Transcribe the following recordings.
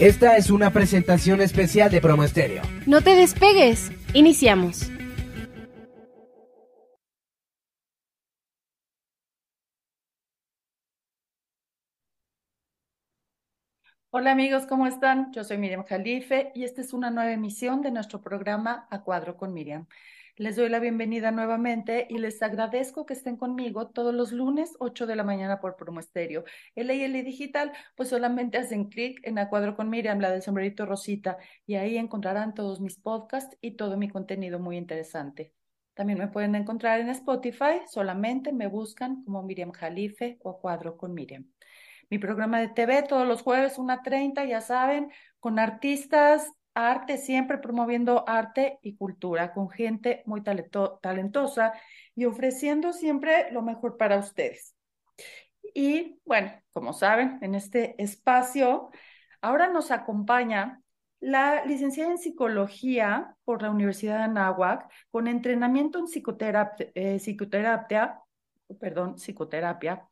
Esta es una presentación especial de Promo Estéreo. No te despegues. Iniciamos. Hola amigos, ¿cómo están? Yo soy Miriam Jalife y esta es una nueva emisión de nuestro programa A Cuadro con Miriam. Les doy la bienvenida nuevamente y les agradezco que estén conmigo todos los lunes 8 de la mañana por Promo Estéreo. El y Digital, pues solamente hacen clic en A Cuadro con Miriam, la del sombrerito Rosita, y ahí encontrarán todos mis podcasts y todo mi contenido muy interesante. También me pueden encontrar en Spotify, solamente me buscan como Miriam Jalife o A Cuadro con Miriam mi programa de TV todos los jueves, 1.30, ya saben, con artistas, arte, siempre promoviendo arte y cultura, con gente muy talentosa y ofreciendo siempre lo mejor para ustedes. Y bueno, como saben, en este espacio, ahora nos acompaña la licenciada en psicología por la Universidad de Anáhuac, con entrenamiento en psicoterapia, eh, psicoterapia perdón, psicoterapia,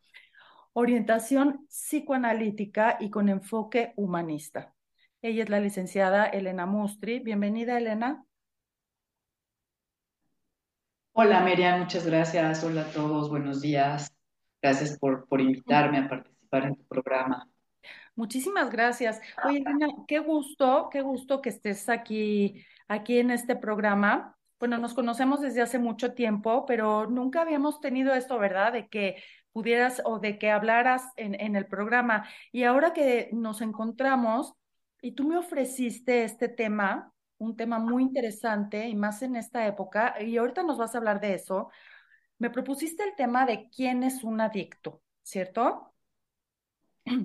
orientación psicoanalítica y con enfoque humanista. Ella es la licenciada Elena Mustri. Bienvenida, Elena. Hola, Miriam, muchas gracias. Hola a todos, buenos días. Gracias por, por invitarme a participar en tu programa. Muchísimas gracias. Oye, Elena, qué gusto, qué gusto que estés aquí, aquí en este programa. Bueno, nos conocemos desde hace mucho tiempo, pero nunca habíamos tenido esto, ¿verdad? De que pudieras o de que hablaras en, en el programa. Y ahora que nos encontramos y tú me ofreciste este tema, un tema muy interesante y más en esta época, y ahorita nos vas a hablar de eso, me propusiste el tema de quién es un adicto, ¿cierto?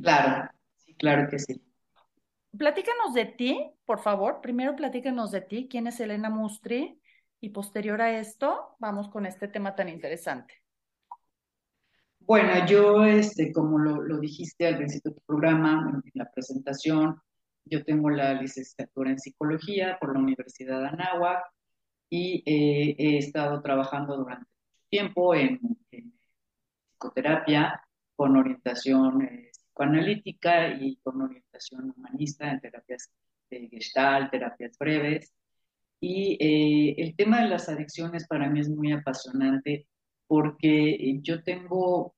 Claro, sí, claro que sí. Platícanos de ti, por favor. Primero platícanos de ti, quién es Elena Mustri, y posterior a esto, vamos con este tema tan interesante. Bueno, yo, este, como lo, dijiste al principio de tu programa, en, la presentación, yo tengo la licenciatura en psicología por la Universidad de Anáhuac y eh, he estado trabajando durante mucho tiempo en, psicoterapia con orientación eh, psicoanalítica y con orientación humanista en terapias de gestalt, terapias breves. Y eh, el tema de las adicciones para mí es muy apasionante porque yo tengo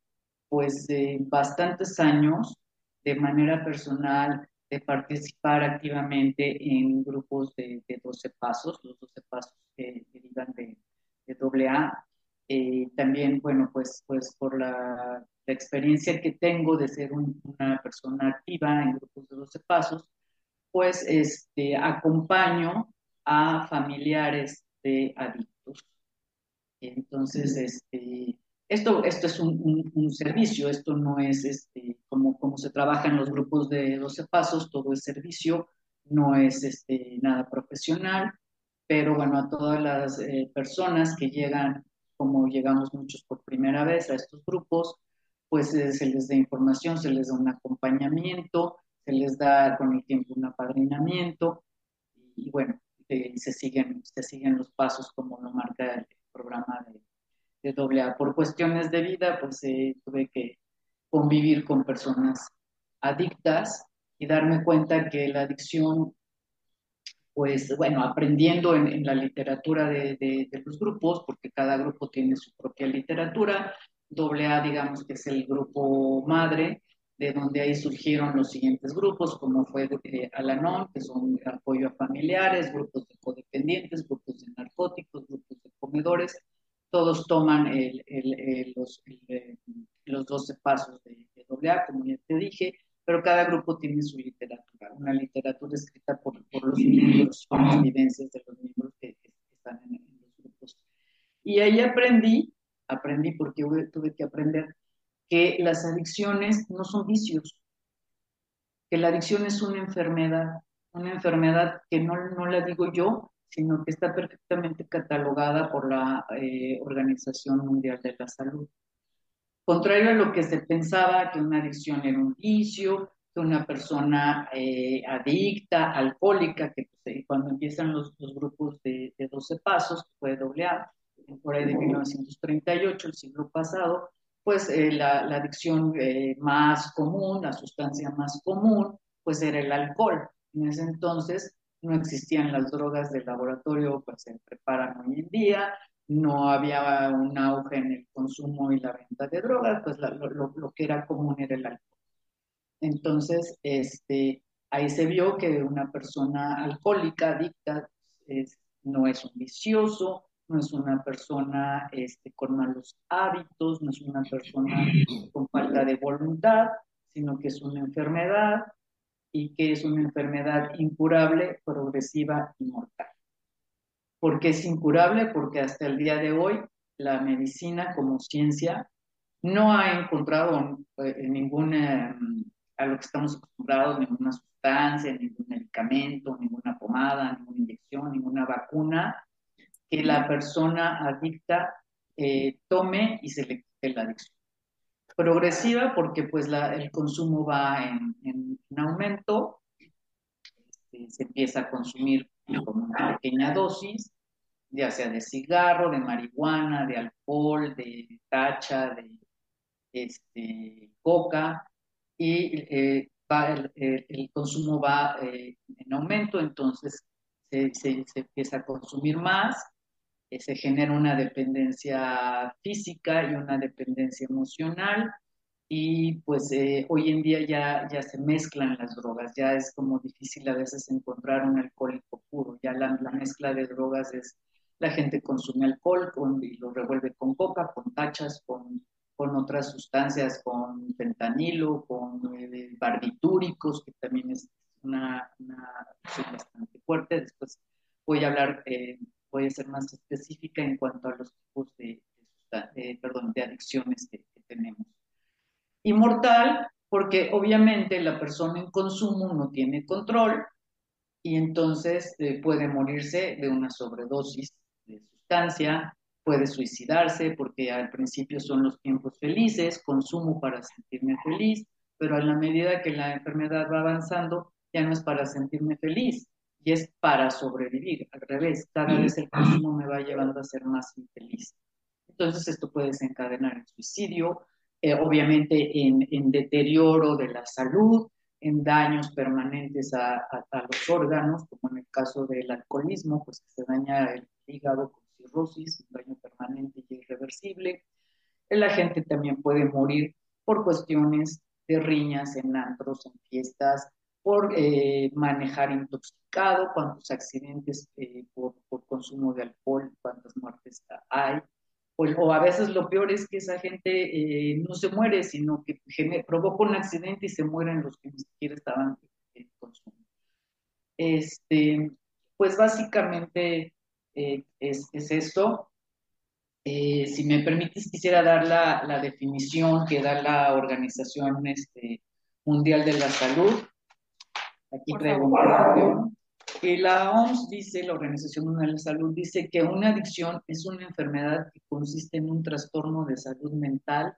pues bastantes años de manera personal de participar activamente en grupos de, 12 pasos, los 12 pasos que derivan de, de AA. Eh, también, bueno, pues, pues por la, experiencia que tengo de ser una persona activa en grupos de 12 pasos, pues este, acompaño a familiares de adictos. Entonces, este, esto, esto es un, servicio, esto no es este, como, como se trabaja en los grupos de 12 pasos, todo es servicio, no es este, nada profesional, pero bueno, a todas las eh, personas que llegan, como llegamos muchos por primera vez a estos grupos, pues eh, se les da información, se les da un acompañamiento, se les da con el tiempo un apadrinamiento y, bueno, eh, se, siguen, se siguen los pasos como lo marca el programa de de doble A. Por cuestiones de vida, pues eh, tuve que convivir con personas adictas y darme cuenta que la adicción, pues bueno, aprendiendo en, la literatura de, de, los grupos, porque cada grupo tiene su propia literatura, doble A digamos que es el grupo madre, de donde ahí surgieron los siguientes grupos, como fue eh, que son apoyo a familiares, grupos de codependientes, grupos de narcóticos, grupos de comedores, todos toman los, los 12 pasos de, de AA, como ya te dije, pero cada grupo tiene su literatura, una literatura escrita por, los miembros, con las vivencias de los miembros que, están en, los grupos. Y ahí aprendí, aprendí porque tuve que aprender que las adicciones no son vicios, que la adicción es una enfermedad, una enfermedad que no, no la digo yo, sino que está perfectamente catalogada por la eh, Organización Mundial de la Salud. Contrario a lo que se pensaba, que una adicción era un vicio, que una persona eh, adicta, alcohólica, que pues, eh, cuando empiezan los, los grupos de, de, 12 pasos, fue AA, por ahí de 1938, el siglo pasado, pues la, la, adicción más común, la sustancia más común, pues era el alcohol. En ese entonces no existían las drogas de laboratorio, pues se preparan hoy en día, no había un auge en el consumo y la venta de drogas, pues lo, que era común era el alcohol. Entonces, este, ahí se vio que una persona alcohólica, adicta, no es un vicioso, no es una persona este, con malos hábitos, no es una persona con falta de voluntad, sino que es una enfermedad y que es una enfermedad incurable, progresiva y mortal. ¿Por qué es incurable? Porque hasta el día de hoy la medicina como ciencia no ha encontrado eh, ninguna, a lo que estamos acostumbrados, ninguna sustancia, ningún medicamento, ninguna pomada, ninguna inyección, ninguna vacuna que la persona adicta eh, tome y se le quite la adicción. Progresiva porque pues el consumo va en, aumento, este, se empieza a consumir con una pequeña dosis, ya sea de cigarro, de marihuana, de alcohol, de tacha, de este, coca, y eh, el, consumo va eh, en aumento, entonces se, se, empieza a consumir más se genera una dependencia física y una dependencia emocional. Y pues eh, hoy en día ya, ya se mezclan las drogas, ya es como difícil a veces encontrar un alcohólico puro, ya la, mezcla de drogas es, la gente consume alcohol y lo revuelve con coca, con tachas, con, con otras sustancias, con fentanilo, con eh, barbitúricos, que también es una, una fuerte, después voy a hablar voy a ser más específica en cuanto a los tipos de, perdón, de adicciones que, tenemos. Inmortal, porque obviamente la persona en consumo no tiene control y entonces eh, puede morirse de una sobredosis de sustancia, puede suicidarse porque al principio son los tiempos felices, consumo para sentirme feliz, pero a la medida que la enfermedad va avanzando, ya no es para sentirme feliz, y es para sobrevivir. Al revés, cada vez el consumo me va llevando a ser más infeliz. Entonces esto puede desencadenar en suicidio, eh, obviamente en, en, deterioro de la salud, en daños permanentes a, a, los órganos, como en el caso del alcoholismo, pues que se daña el hígado con cirrosis, un daño permanente y irreversible. La gente también puede morir por cuestiones de riñas en antros, en fiestas, por eh, manejar intoxicado, cuántos accidentes eh, por, consumo de alcohol, cuántas muertes hay. O, a veces lo peor es que esa gente eh, no se muere, sino que provoca un accidente y se mueren los que ni siquiera estaban en consumo. Este, pues básicamente es, es, esto. si me permites, quisiera dar la, la, definición que da la Organización este, Mundial de la Salud Aquí traigo un y la OMS dice, la Organización Mundial de la Salud, dice que una adicción es una enfermedad que consiste en un trastorno de salud mental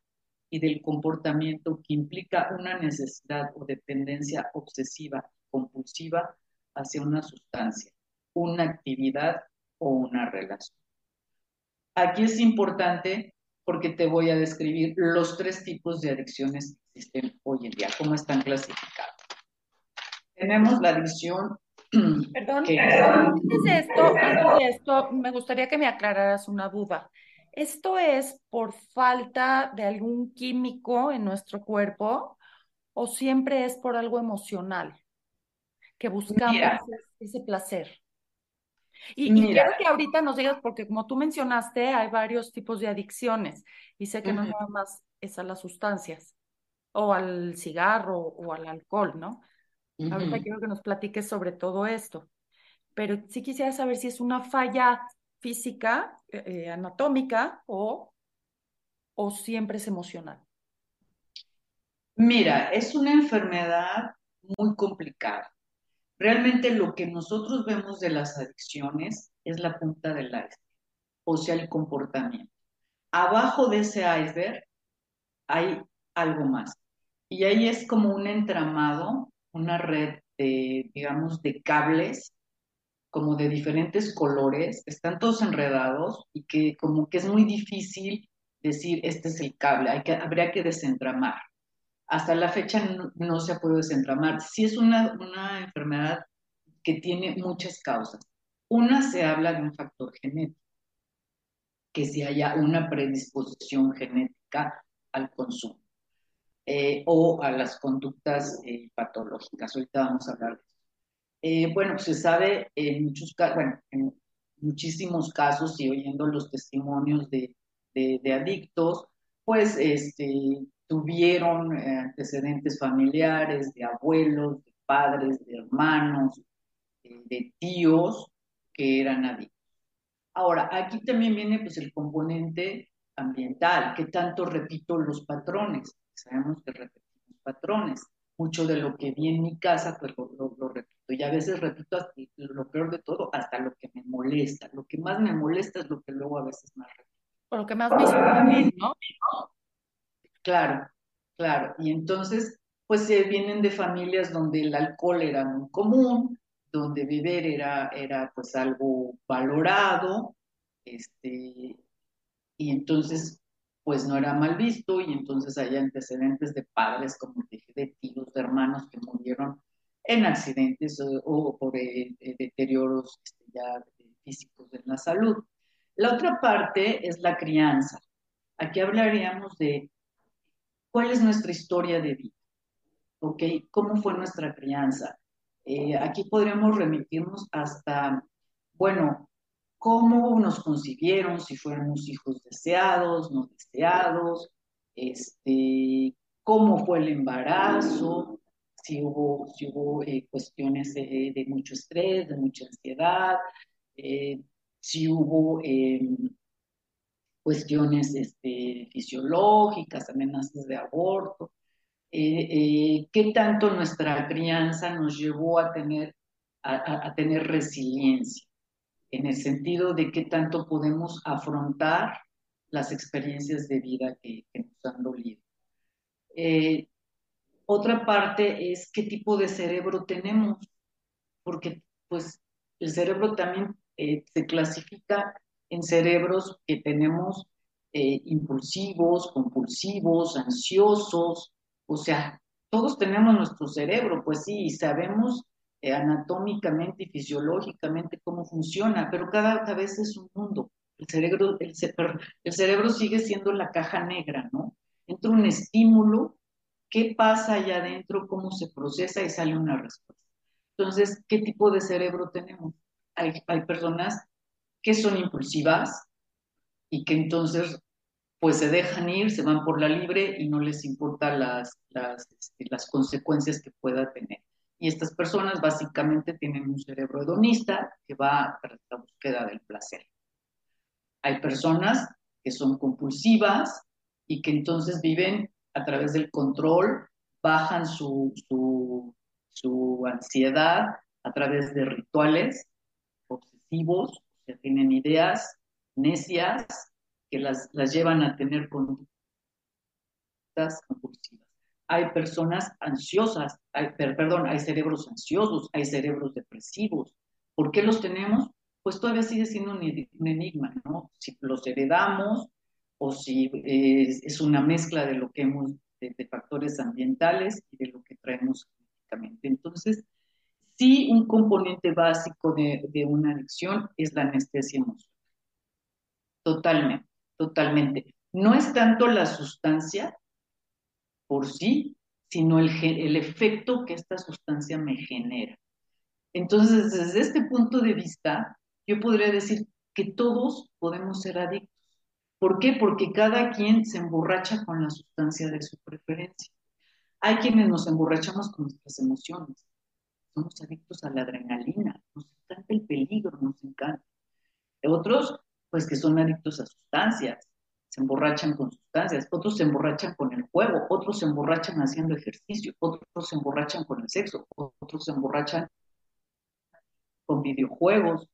y del comportamiento que implica una necesidad o dependencia obsesiva, compulsiva hacia una sustancia, una actividad o una relación. Aquí es importante porque te voy a describir los tres tipos de adicciones que existen hoy en día, cómo están clasificados. Tenemos la adicción. Perdón, antes de, esto, antes de esto, me gustaría que me aclararas una duda. ¿Esto es por falta de algún químico en nuestro cuerpo o siempre es por algo emocional que buscamos ese placer? Y, quiero que ahorita nos digas, porque como tú mencionaste, hay varios tipos de adicciones y sé que no nada más es a las sustancias o al cigarro o al alcohol, ¿no? Ahorita quiero que nos platiques sobre todo esto, pero sí quisiera saber si es una falla física, eh, eh, anatómica o, o siempre es emocional. Mira, es una enfermedad muy complicada. Realmente lo que nosotros vemos de las adicciones es la punta del iceberg, o sea, el comportamiento. Abajo de ese iceberg hay algo más. Y ahí es como un entramado una red de, digamos, de cables como de diferentes colores, están todos enredados y que como que es muy difícil decir, este es el cable, hay que, habría que desentramar. hasta la fecha no, se ha podido desentramar. Sí es una, una enfermedad que tiene muchas causas. Una se habla de un factor genético, que si haya una predisposición genética al consumo eh, o a las conductas eh, patológicas. Ahorita vamos a hablar de eso. Eh, bueno, se sabe en muchos bueno, en muchísimos casos y oyendo los testimonios de, de, adictos, pues este, tuvieron antecedentes familiares, de abuelos, de padres, de hermanos, de tíos que eran adictos. Ahora, aquí también viene pues el componente ambiental, que tanto repito los patrones. Sabemos que repetimos patrones. Mucho de lo que vi en mi casa, pues lo, repito. Y a veces repito lo peor de todo, hasta lo que me molesta. Lo que más me molesta es lo que luego a veces más repito. Por lo que más me hizo ¿no? Claro, claro. Y entonces, pues se vienen de familias donde el alcohol era muy común, donde beber era, era pues algo valorado, este, y entonces pues no era mal visto, y entonces hay antecedentes de padres, como dije, de tíos, de hermanos que murieron en accidentes o, por eh, eh, deterioros este, físicos en la salud. La otra parte es la crianza. Aquí hablaríamos de cuál es nuestra historia de vida, ¿ok? ¿Cómo fue nuestra crianza? Eh, aquí podríamos remitirnos hasta, bueno, cómo nos concibieron, si fuéramos hijos deseados, no deseados, este, cómo fue el embarazo, si hubo, si hubo eh, cuestiones de, mucho estrés, de mucha ansiedad, eh, si hubo em, cuestiones este, fisiológicas, amenazas de aborto. Eh, qué tanto nuestra crianza nos llevó a tener, a, tener resiliencia, en el sentido de qué tanto podemos afrontar las experiencias de vida que, nos han dolido. Eh, otra parte es qué tipo de cerebro tenemos, porque pues el cerebro también se clasifica en cerebros que tenemos impulsivos, compulsivos, ansiosos, o sea, todos tenemos nuestro cerebro, pues sí, y sabemos eh, anatómicamente y fisiológicamente cómo funciona, pero cada vez es un mundo. El cerebro, el, cerebro sigue siendo la caja negra, ¿no? Entra un estímulo, ¿qué pasa allá adentro? ¿Cómo se procesa? Y sale una respuesta. Entonces, ¿qué tipo de cerebro tenemos? Hay, hay personas que son impulsivas y que entonces pues se dejan ir, se van por la libre y no les importa las, las, este, las consecuencias que pueda tener. Y estas personas básicamente tienen un cerebro hedonista que va tras la búsqueda del placer. Hay personas que son compulsivas y que entonces viven a través del control, bajan su, su, su ansiedad a través de rituales obsesivos, sea, tienen ideas necias que las, las llevan a tener conductas compulsivas. Hay personas ansiosas, hay, perdón, hay cerebros ansiosos, hay cerebros depresivos. ¿Por qué los tenemos? Pues todavía sigue siendo un, enigma, ¿no? Si los heredamos o si es, una mezcla de lo que hemos, de, factores ambientales y de lo que traemos genéticamente. Entonces, sí, un componente básico de, de una adicción es la anestesia emocional. Totalmente totalmente. No es tanto la sustancia por sí, sino el, el efecto que esta sustancia me genera. Entonces, desde este punto de vista, yo podría decir que todos podemos ser adictos. ¿Por qué? Porque cada quien se emborracha con la sustancia de su preferencia. Hay quienes nos emborrachamos con nuestras emociones. Somos adictos a la adrenalina. Nos encanta el peligro, nos encanta. Otros pues que son adictos a sustancias, se emborrachan con sustancias, otros se emborrachan con el juego, otros se emborrachan haciendo ejercicio, otros se emborrachan con el sexo, otros se emborrachan con videojuegos,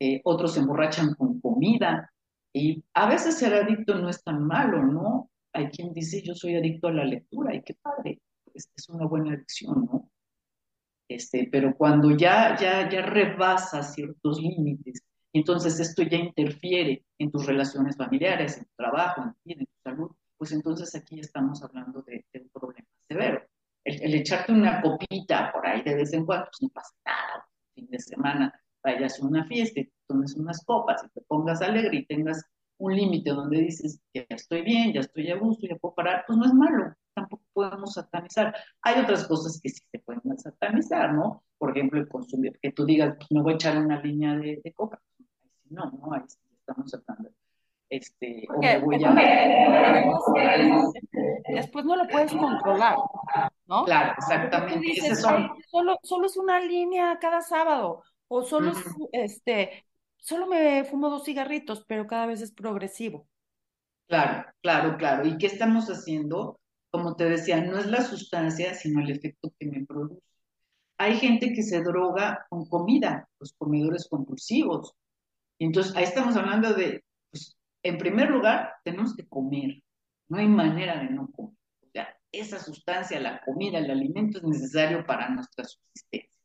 eh, otros se emborrachan con comida. Y a veces ser adicto no es tan malo, ¿no? Hay quien dice, yo soy adicto a la lectura, y qué padre, es, es una buena adicción, ¿no? Este, pero cuando ya, ya, ya rebasa ciertos límites entonces esto ya interfiere en tus relaciones familiares, en tu trabajo, en, tu salud, pues entonces aquí estamos hablando de, un problema severo. El, echarte una copita por ahí de vez en cuando, pues no pasa nada. fin de semana vayas a una fiesta y tomes unas copas y te pongas alegre y tengas un límite donde dices, ya estoy bien, ya estoy a gusto, ya puedo parar, pues no es malo, tampoco podemos satanizar. Hay otras cosas que sí se pueden satanizar, ¿no? Por ejemplo, el consumir, que tú digas, pues me voy a echar una línea de, de coca. No, no, ahí estamos tratando. Este, o me voy a... Después no lo puedes controlar, ¿no? Claro, exactamente. Dices, solo, solo es una línea cada sábado, o solo es, este, solo me fumo dos cigarritos, pero cada vez es progresivo. Claro, claro, claro. ¿Y qué estamos haciendo? Como te decía, no es la sustancia, sino el efecto que me produce. Hay gente que se droga con comida, los comedores compulsivos. Entonces, ahí estamos hablando de, pues, en primer lugar, tenemos que comer. No hay manera de no comer. O sea, esa sustancia, la comida, el alimento es necesario para nuestra subsistencia.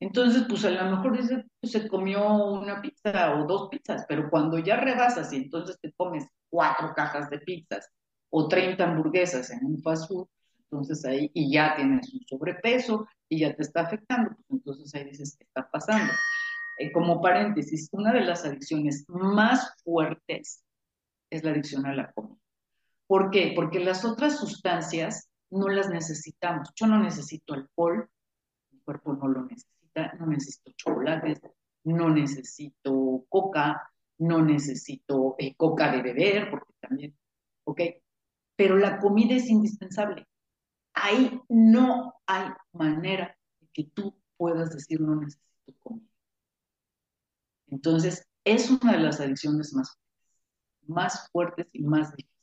Entonces, pues a lo mejor dice, pues, se comió una pizza o dos pizzas, pero cuando ya rebasas y entonces te comes cuatro cajas de pizzas o 30 hamburguesas en un fast food, entonces ahí, y ya tienes un sobrepeso y ya te está afectando, pues entonces ahí dices, ¿qué está pasando? Eh, como paréntesis, una de las adicciones más fuertes es la adicción a la comida. ¿Por qué? Porque las otras sustancias no las necesitamos. Yo no necesito alcohol, mi cuerpo no lo necesita no necesito chocolates, no necesito coca, no necesito eh, coca de beber, porque también, ¿ok? Pero la comida es indispensable. Ahí no hay manera de que tú puedas decir no necesito comida. Entonces, es una de las adicciones más, más fuertes y más difíciles.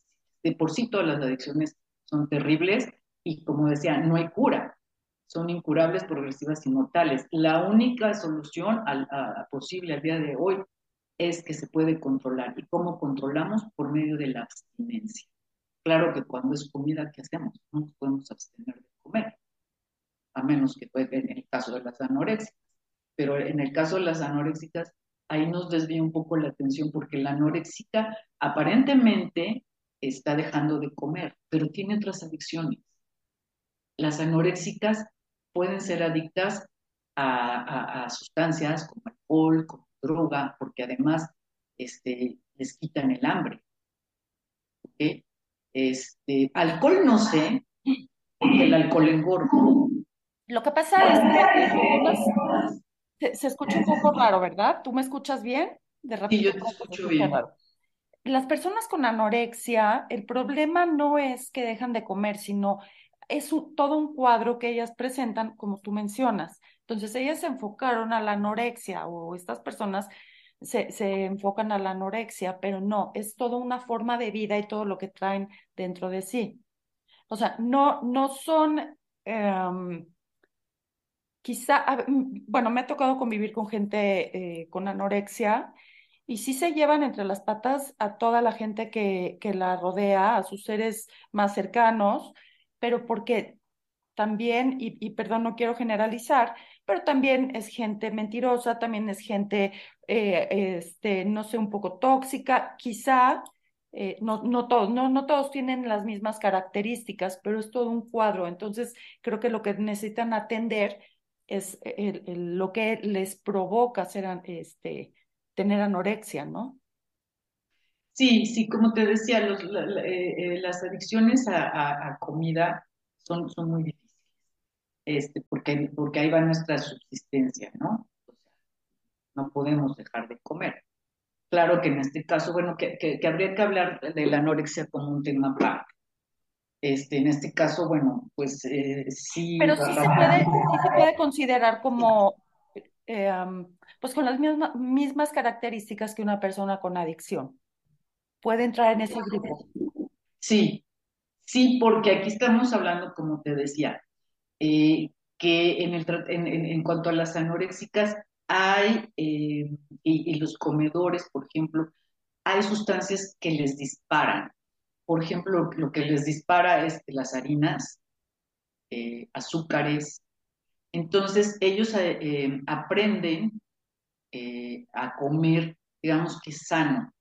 De por sí todas las adicciones son terribles y como decía, no hay cura son incurables, progresivas y mortales. La única solución posible al día de hoy es que se puede controlar. ¿Y cómo controlamos? Por medio de la abstinencia. Claro que cuando es comida, ¿qué hacemos? No nos podemos abstener de comer, a menos que puede en el caso de las anoréxicas. Pero en el caso de las anoréxicas, ahí nos desvía un poco la atención porque la anoréxica aparentemente está dejando de comer, pero tiene otras adicciones. Las anoréxicas pueden ser adictas a, sustancias como alcohol, como droga, porque además este, les quitan el hambre. Este, alcohol no sé, porque el alcohol engorda. Lo que pasa es que se, escucha un poco raro, ¿verdad? ¿Tú me escuchas bien? De sí, yo te escucho bien. Las personas con anorexia, el problema no es que dejan de comer, sino es todo un cuadro que ellas presentan, como tú mencionas. Entonces, ellas se enfocaron a la anorexia o estas personas se, se, enfocan a la anorexia, pero no, es toda una forma de vida y todo lo que traen dentro de sí. O sea, no, no son, em, quizá, bueno, me ha tocado convivir con gente eh, con anorexia y sí se llevan entre las patas a toda la gente que, que la rodea, a sus seres más cercanos, pero porque también, y, perdón, no quiero generalizar, pero también es gente mentirosa, también es gente, eh, este, no sé, un poco tóxica, quizá, eh, no, no, todos, no, no todos tienen las mismas características, pero es todo un cuadro. Entonces, creo que lo que necesitan atender es lo que les provoca ser, este, tener anorexia, ¿no? Sí, sí, como te decía, eh, eh, las adicciones a, comida son, son muy difíciles, este, porque, porque ahí va nuestra subsistencia, ¿no? No podemos dejar de comer. Claro que en este caso, bueno, que, que, habría que hablar de la anorexia como un tema aparte. Este, en este caso, bueno, pues eh, sí. Pero sí se, puede, sí se puede considerar como, pues con las mismas, mismas características que una persona con adicción puede entrar en ese grupo. Sí, sí, porque aquí estamos hablando, como te decía, eh, que en, el, en, cuanto a las anoréxicas hay, eh, y, los comedores, por ejemplo, hay sustancias que les disparan. Por ejemplo, lo que les dispara es las harinas, eh, azúcares. Entonces, ellos aprenden a comer, digamos que sano.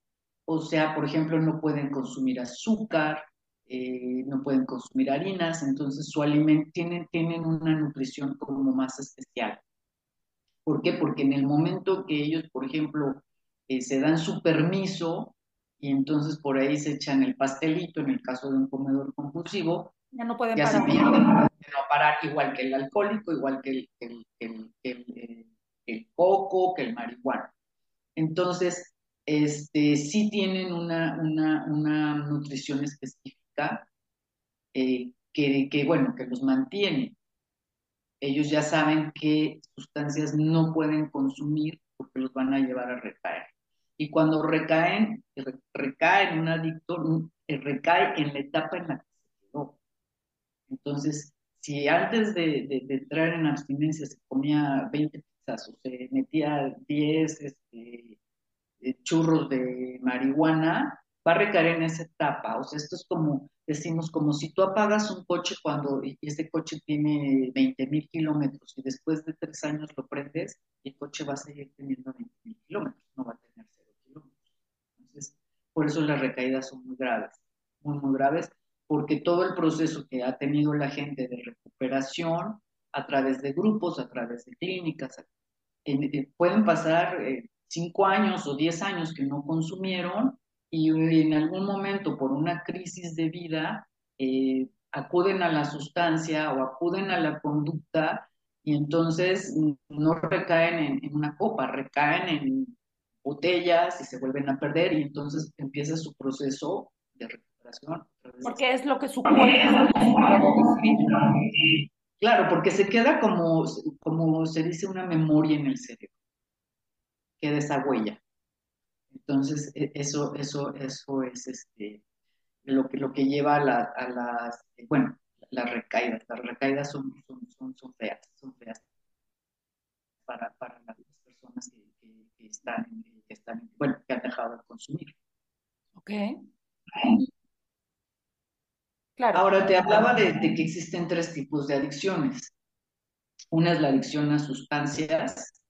O sea, por ejemplo, no pueden consumir azúcar, eh, no pueden consumir harinas, entonces su alimento tienen, tienen una nutrición como más especial. ¿Por qué? Porque en el momento que ellos, por ejemplo, eh, se dan su permiso y entonces por ahí se echan el pastelito, en el caso de un comedor compulsivo, ya no pueden ya parar. se pierden, no parar igual que el alcohólico, igual que el, el, el, el, coco, que el marihuana. Entonces, este, sí tienen una, una, una nutrición específica eh, que, que, bueno, que los mantiene. Ellos ya saben qué sustancias no pueden consumir porque los van a llevar a recaer. Y cuando recaen, recae un adicto, recae en la etapa en la que se quedó. Entonces, si antes de, entrar en abstinencia se comía 20 pizzas o se metía 10 este, churros de marihuana, va a recaer en esa etapa. O sea, esto es como, decimos, como si tú apagas un coche cuando ese coche tiene 20 mil kilómetros y después de tres años lo prendes, el coche va a seguir teniendo 20 mil kilómetros, no va a tener cero kilómetros. Entonces, por eso las recaídas son muy graves, muy, muy graves, porque todo el proceso que ha tenido la gente de recuperación a través de grupos, a través de clínicas, eh, pueden pasar eh, cinco años o diez años que no consumieron y en algún momento por una crisis de vida eh, acuden a la sustancia o acuden a la conducta y entonces no recaen en, en, una copa, recaen en botellas y se vuelven a perder y entonces empieza su proceso de recuperación. Porque es lo que supone. Claro, porque se queda como, como se dice una memoria en el cerebro, queda esa huella. Entonces, eso, eso, eso es este, lo, que, lo que lleva a, la, a las, bueno, las recaídas. Las recaídas son, son, son, son feas, son feas para, para las personas que, que, que están, que están, bueno, que han dejado de consumir. Ok. Claro. Ahora, te hablaba de, de que existen tres tipos de adicciones. Una es la adicción a sustancias,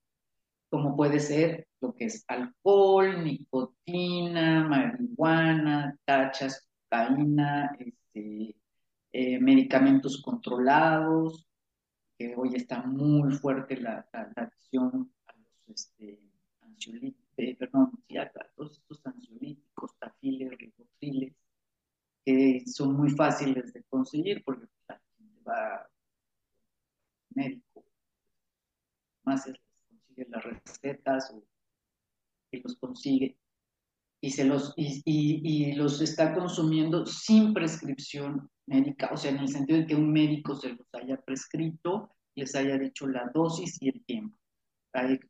como puede ser lo que es alcohol, nicotina, marihuana, tachas, cocaína, este, eh, medicamentos controlados, que hoy está muy fuerte la, la, la adicción a los este, ansiolíticos, eh, perdón, sí, a todos estos ansiolíticos, tafiles, ribotriles, que son muy fáciles de conseguir porque la gente va al médico, más es consigue las recetas o que los consigue y, se los, y, y, los está consumiendo sin prescripción médica, o sea, en el sentido de que un médico se los haya prescrito, les haya dicho la dosis y el tiempo.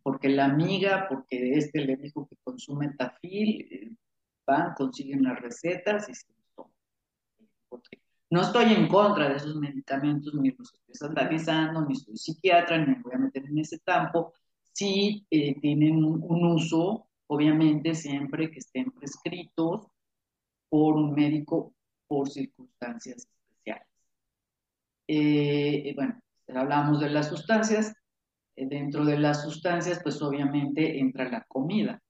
Porque la amiga, porque este le dijo que consume tafil, van, consiguen las recetas y se toman. No estoy en contra de esos medicamentos, ni los estoy satanizando, ni soy psiquiatra, ni me voy a meter en ese campo, sí eh, tienen un, un, uso, obviamente siempre que estén prescritos por un médico por circunstancias especiales. Eh, bueno, hablamos de las sustancias. Eh, dentro de las sustancias, pues obviamente entra la comida.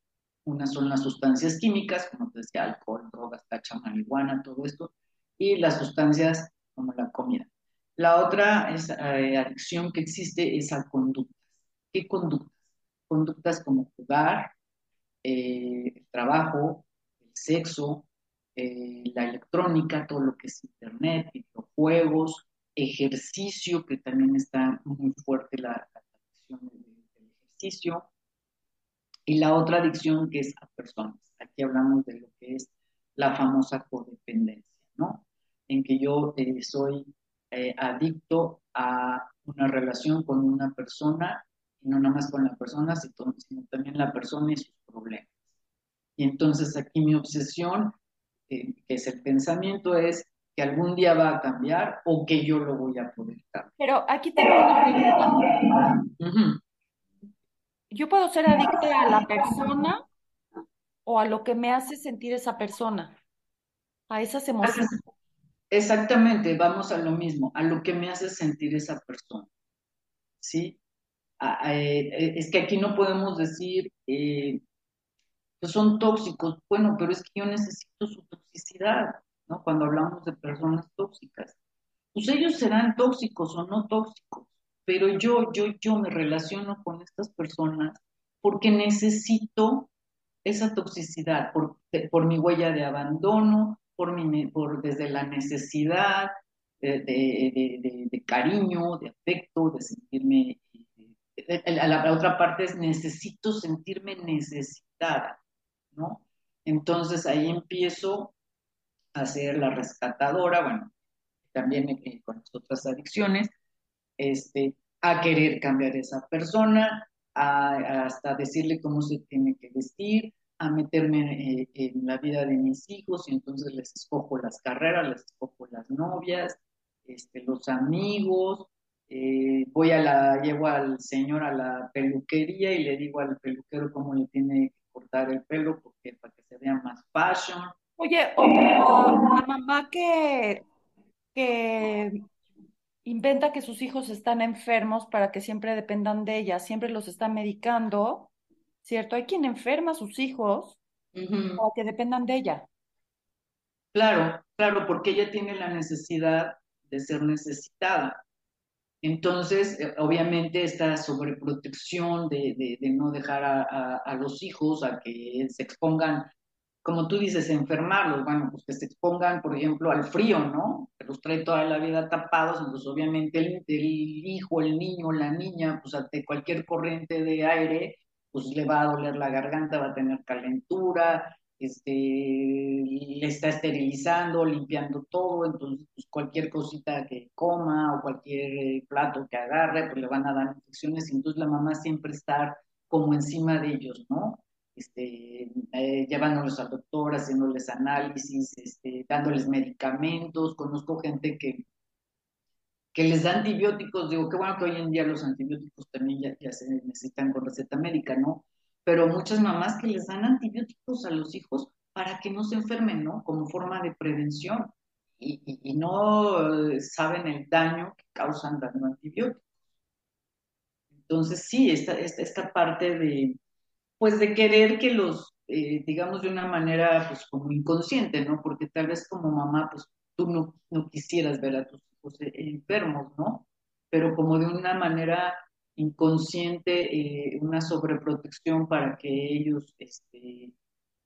Unas son las sustancias químicas, como decía, alcohol, drogas, tacha, marihuana, todo esto, y las sustancias como la comida. La otra es, eh, adicción que existe es a conductas. ¿Qué conductas? Conductas como jugar, eh, el trabajo, el sexo, eh, la electrónica, todo lo que es internet, videojuegos, ejercicio, que también está muy fuerte la adicción del, ejercicio. Y la otra adicción que es a personas. Aquí hablamos de lo que es la famosa codependencia, ¿no? En que yo eh, soy eh, adicto a una relación con una persona y no nada más con la persona, sino también la persona y sus problemas. Y entonces aquí mi obsesión, eh, que es el pensamiento, es que algún día va a cambiar o que yo lo voy a poder cambiar. Pero aquí tengo una pregunta. Uh -huh. ¿Yo puedo ser adicta a la persona o a lo que me hace sentir esa persona? A esas emociones. Exactamente, vamos a lo mismo, a lo que me hace sentir esa persona. ¿Sí? es que aquí no podemos decir eh, que son tóxicos. Bueno, pero es que yo necesito su toxicidad, ¿no? Cuando hablamos de personas tóxicas. Pues ellos serán tóxicos o no tóxicos, pero yo, yo, yo me relaciono con estas personas porque necesito esa toxicidad por, por mi huella de abandono, por, mi, por desde la necesidad de, de, cariño, de afecto, de sentirme... A la, otra parte es necesito sentirme necesitada, ¿no? Entonces ahí empiezo a ser la rescatadora, bueno, también eh, con las otras adicciones, este, a querer cambiar a esa persona, a, hasta decirle cómo se tiene que vestir, a meterme eh, en la vida de mis hijos y entonces les escojo las carreras, les escojo las novias, este, los amigos, eh, voy a la, llevo al señor a la peluquería y le digo al peluquero cómo le tiene que cortar el pelo porque para que se vea más fashion. Oye, o, la mamá que, que inventa que sus hijos están enfermos para que siempre dependan de ella, siempre los está medicando, ¿cierto? Hay quien enferma a sus hijos para que dependan de ella. Claro, claro, porque ella tiene la necesidad de ser necesitada. Entonces, eh, obviamente, esta sobreprotección de, de, no dejar a, a, los hijos a que se expongan como tú dices, enfermarlos, bueno, pues que se expongan, por ejemplo, al frío, ¿no? Que los trae toda la vida tapados, entonces obviamente el, hijo, el niño, la niña, pues ante cualquier corriente de aire, pues le va a doler la garganta, va a tener calentura, este, le está esterilizando, limpiando todo, entonces pues cualquier cosita que coma o cualquier eh, plato que agarre, pues le van a dar infecciones, y entonces la mamá siempre está como encima de ellos, ¿no? Este, eh, llevándolos al doctor, haciéndoles análisis, este, dándoles medicamentos. Conozco gente que, que les da antibióticos. Digo, qué bueno que hoy en día los antibióticos también ya, se necesitan con receta médica, ¿no? Pero muchas mamás que les dan antibióticos a los hijos para que no se enfermen, ¿no? Como forma de prevención. Y, y, no eh, saben el daño que causan dando antibióticos. Entonces, sí, esta, esta, esta parte de, pues de querer que los, eh, digamos de una manera pues como inconsciente, ¿no? Porque tal vez como mamá, pues tú no, no quisieras ver a tus hijos eh, enfermos, ¿no? Pero como de una manera inconsciente, eh, una sobreprotección para que ellos, este,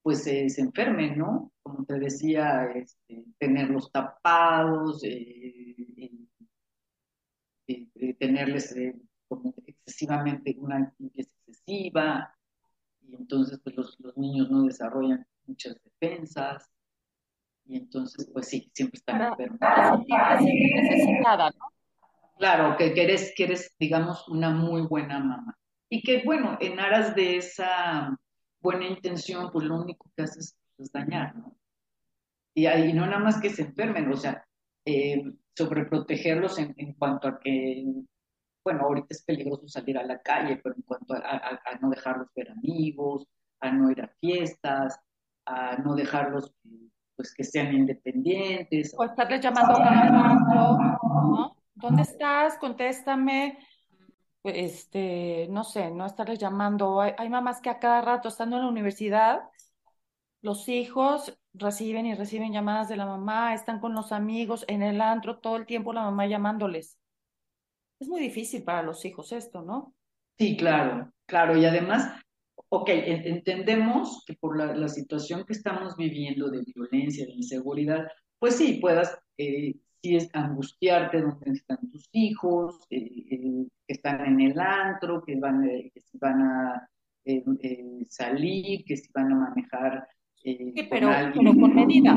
pues se enfermen, ¿no? Como te decía, este, tenerlos tapados, tenerles como excesivamente una limpieza excesiva, y entonces pues los, los niños no desarrollan muchas defensas y entonces pues sí, siempre están enfermos. necesitada, ¿no? Claro, que, que, eres, que eres, digamos, una muy buena mamá. Y que, bueno, en aras de esa buena intención, pues lo único que haces es dañar, ¿no? Y, ahí no nada más que se enfermen, o sea, eh, sobreprotegerlos en, en cuanto a que bueno, ahorita es peligroso salir a la calle, pero en cuanto a, no dejarlos ver amigos, a no ir a fiestas, a no dejarlos pues que sean independientes. O estarles llamando a ¿no? ¿Dónde estás? Contéstame. Este, no sé, no estarles llamando. Hay mamás que a cada rato, estando en la universidad, los hijos reciben y reciben llamadas de la mamá, están con los amigos en el antro, todo el tiempo la mamá llamándoles. Es muy difícil para los hijos esto, ¿no? Sí, claro, claro. Y además, ok, entendemos que por la, situación que estamos viviendo de violencia, de inseguridad, pues sí, puedas, eh, sí es angustiarte donde están tus hijos, eh, eh, que están en el antro, que van, que van a salir, que si van a manejar sí, pero, con medida.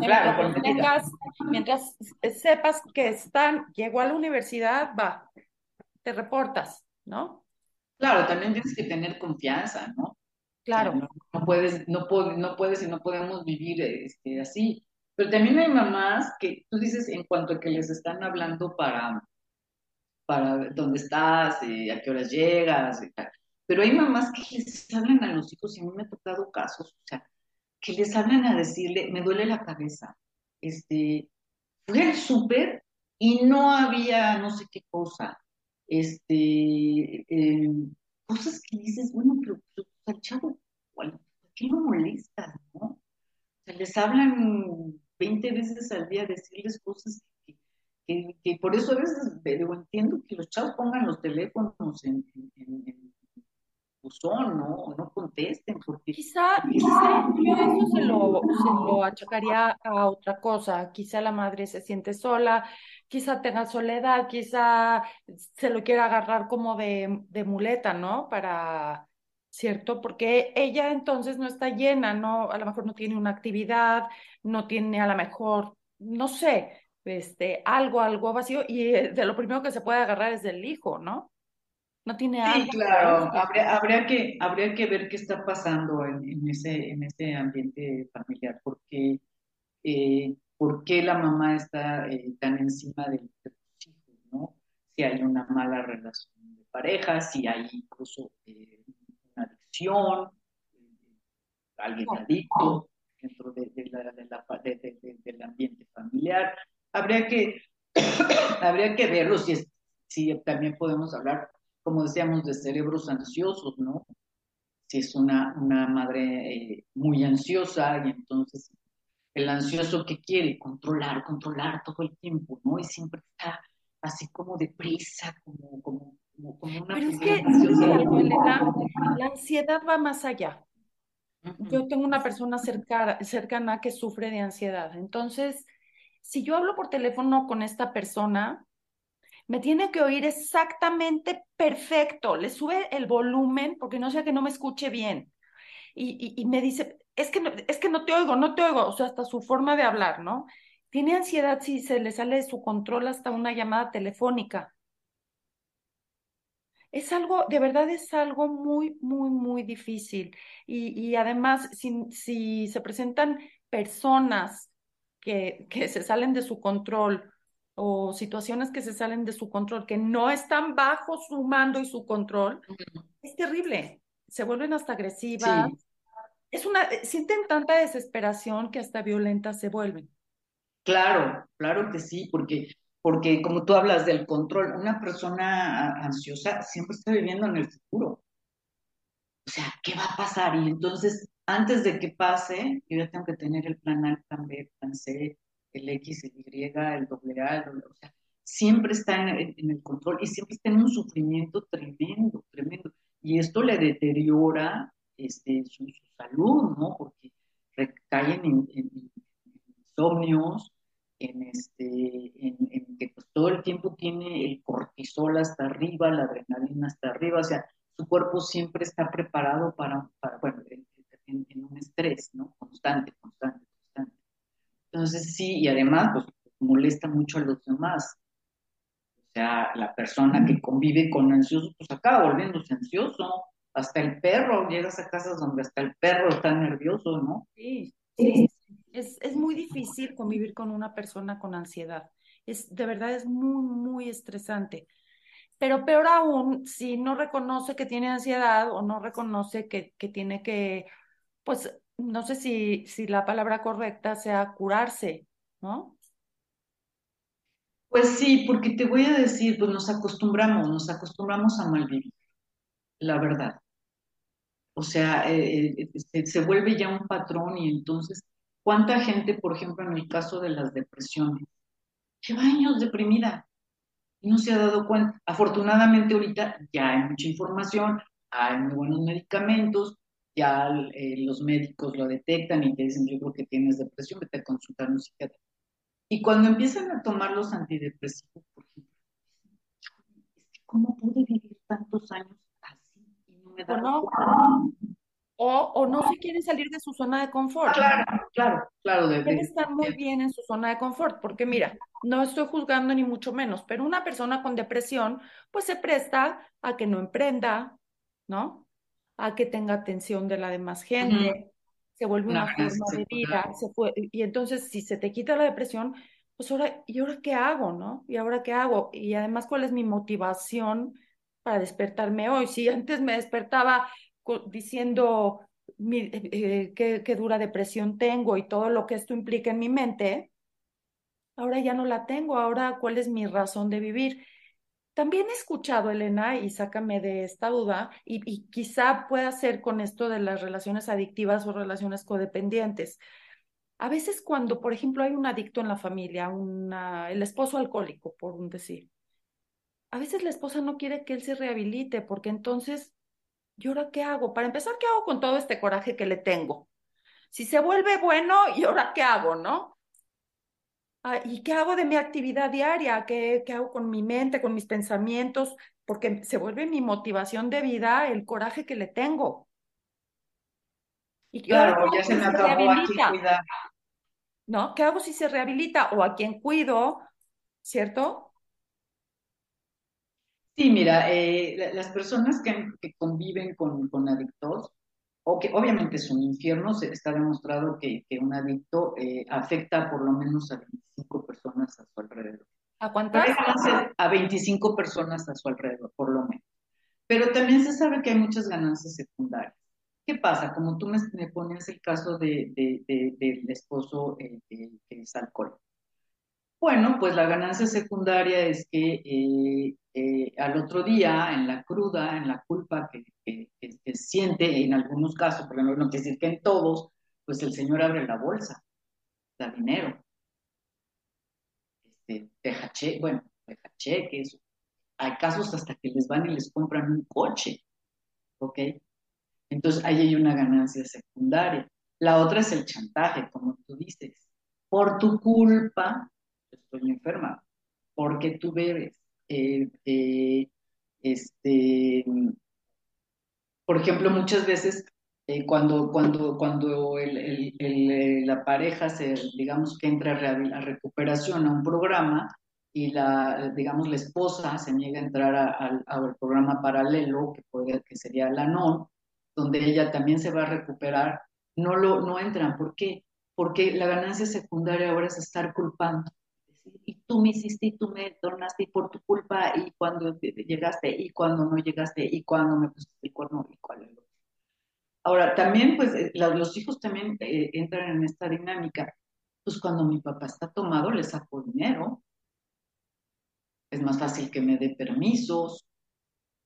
Claro, mientras, sepas que están, llegó a la universidad, va, te reportas, ¿no? Claro, también tienes que tener confianza, ¿no? Claro. no, puedes, no, no puedes y no podemos vivir este, así. Pero también hay mamás que tú dices en cuanto a que les están hablando para, para dónde estás, eh, a qué horas llegas, pero hay mamás que les hablan a los hijos y a mí me ha tocado casos, o sea, que les hablan a decirle, me duele la cabeza, este, fui al súper y no había no sé qué cosa, este, cosas que dices, bueno, pero, pero chavo, ¿por qué no molestas, no? O sea, les hablan 20 veces al día decirles cosas que, que, por eso a veces entiendo que los chavos pongan los teléfonos en, buzón, ¿no? Contesten, porque... Quizá, quizá yo eso se lo, se lo achacaría a otra cosa. Quizá la madre se siente sola, quizá tenga soledad, quizá se lo quiera agarrar como de, de muleta, ¿no? Para, ¿cierto? Porque ella entonces no está llena, ¿no? A lo mejor no tiene una actividad, no tiene a lo mejor, no sé, este, algo, algo vacío, y eh, de lo primero que se puede agarrar es del hijo, ¿no? No tiene sí, claro, habría, habría, que, habría que ver qué está pasando en, ese, en ese ambiente familiar, porque eh, por qué la mamá está eh, tan encima de, los hijos, ¿no? Si hay una mala relación de pareja, si hay incluso eh, una adicción, alguien adicto dentro de, del ambiente familiar. Habría que, habría que verlo si, es, si también podemos hablar como decíamos, de cerebros ansiosos, ¿no? Si es una, una madre eh, muy ansiosa y entonces el ansioso que quiere controlar, controlar todo el tiempo, ¿no? Y siempre está así como deprisa, como, como, como, como una... Pero es que la ansiedad va más allá. Yo tengo una persona cercana, cercana que sufre de ansiedad. Entonces, si yo hablo por teléfono con esta persona, me tiene que oír exactamente perfecto, le sube el volumen porque no sea que no me escuche bien. Y, me dice, es que, no, es que no te oigo, no te oigo, o sea, hasta su forma de hablar, ¿no? Tiene ansiedad si se le sale de su control hasta una llamada telefónica. Es algo, de verdad es algo muy, muy, muy difícil. Y, además, si, se presentan personas que se salen de su control o situaciones que se salen de su control, que no están bajo su mando y su control, es terrible. Se vuelven hasta agresivas. Es una, eh, sienten tanta desesperación que hasta violentas se vuelven. Claro, claro que sí, porque, porque como tú hablas del control, una persona ansiosa siempre está viviendo en el futuro. O sea, ¿qué va a pasar? Y entonces, antes de que pase, yo ya tengo que tener el plan A, el plan B, el plan C, el X, el Y, el doble A, o sea, siempre está en, el control y siempre está en un sufrimiento tremendo, tremendo. Y esto le deteriora este, su, salud, ¿no? Porque recaen en, insomnios, en, este, en, que pues, todo el tiempo tiene el cortisol hasta arriba, la adrenalina hasta arriba, o sea, su cuerpo siempre está preparado para, para bueno, en, un estrés, ¿no? Constante, constante. Entonces sí, y además pues molesta mucho a los demás. O sea, la persona que convive con ansioso, pues acaba volviéndose ansioso. Hasta el perro, llegas a casas donde hasta el perro está nervioso, ¿no? Sí, sí. Es, es muy difícil convivir con una persona con ansiedad. Es, de verdad es muy, muy estresante. Pero peor aún, si no reconoce que tiene ansiedad o no reconoce que, que tiene que, pues, no sé si, si la palabra correcta sea curarse, ¿no? Pues sí, porque te voy a decir, pues nos acostumbramos, nos acostumbramos a malvivir, la verdad. O sea, eh, eh, se, vuelve ya un patrón y entonces, ¿cuánta gente, por ejemplo, en el caso de las depresiones, lleva años deprimida y no se ha dado cuenta? Afortunadamente ahorita ya hay mucha información, hay muy buenos medicamentos, ya eh, los médicos lo detectan y te dicen, yo creo que tienes depresión, vete a consultar a un psiquiatra. Y cuando empiezan a tomar los antidepresivos, por ejemplo, ¿cómo pude vivir tantos años así y no me da no, o, o, no se quieren salir de su zona de confort. claro, claro, claro. Deben estar muy bien en su zona de confort, porque mira, no estoy juzgando ni mucho menos, pero una persona con depresión, pues se presta a que no emprenda, ¿no? A que tenga atención de la demás gente, se vuelve una forma de vida, se y entonces si se te quita la depresión, pues ahora, ¿y ahora qué hago, no? ¿Y ahora qué hago? Y además, ¿cuál es mi motivación para despertarme hoy? Si antes me despertaba diciendo eh, eh, qué, dura depresión tengo y todo lo que esto implica en mi mente, ahora ya no la tengo, ahora cuál es mi razón de vivir. También he escuchado, Elena, y sácame de esta duda, y, quizá pueda ser con esto de las relaciones adictivas o relaciones codependientes. A veces cuando, por ejemplo, hay un adicto en la familia, el esposo alcohólico, por un decir, a veces la esposa no quiere que él se rehabilite porque entonces, ¿y ahora qué hago? Para empezar, ¿qué hago con todo este coraje que le tengo? Si se vuelve bueno, ¿y ahora qué hago, no? Ah, ¿Y qué hago de mi actividad diaria? ¿Qué, ¿Qué hago con mi mente, con mis pensamientos? Porque se vuelve mi motivación de vida el coraje que le tengo. Y claro, ya se me acabó aquí cuidar. ¿No? ¿Qué hago si se rehabilita? ¿O a quién cuido? ¿Cierto? Sí, mira, eh, las personas que, que conviven con, con, adictos, o que obviamente es un infierno, se está demostrado que, que un adicto eh, afecta por lo menos a 25 personas a su alrededor. ¿A cuántas? A 25 personas a su alrededor, por lo menos. Pero también se sabe que hay muchas ganancias secundarias. ¿Qué pasa? Como tú me, pones el caso de, del esposo eh, que es alcohólico. Bueno, pues la ganancia secundaria es que eh, eh, al otro día, en la cruda, en la culpa que, siente en algunos casos, porque no, no quiere decir que en todos, pues el señor abre la bolsa, da dinero, este, deja cheque, bueno, deja cheques, hay casos hasta que les van y les compran un coche, ¿ok? Entonces ahí hay una ganancia secundaria. La otra es el chantaje, como tú dices. Por tu culpa, estoy enferma, porque tú bebes. Eh, eh, este, por ejemplo, muchas veces eh, cuando, cuando, cuando la pareja se, digamos que entra a, recuperación a un programa y la, digamos, la esposa se niega a entrar al programa paralelo, que, que sería la NON, donde ella también se va a recuperar, no, lo, no entran. ¿Por qué? Porque la ganancia secundaria ahora es estar culpando. Y tú me hiciste y tú me tornaste por tu culpa y cuando llegaste y cuando no llegaste y cuando me pusiste el cuerno y cuál es lo Ahora, también, pues, eh, los hijos también eh, entran en esta dinámica. Pues cuando mi papá está tomado, le saco dinero. Es más fácil que me dé permisos.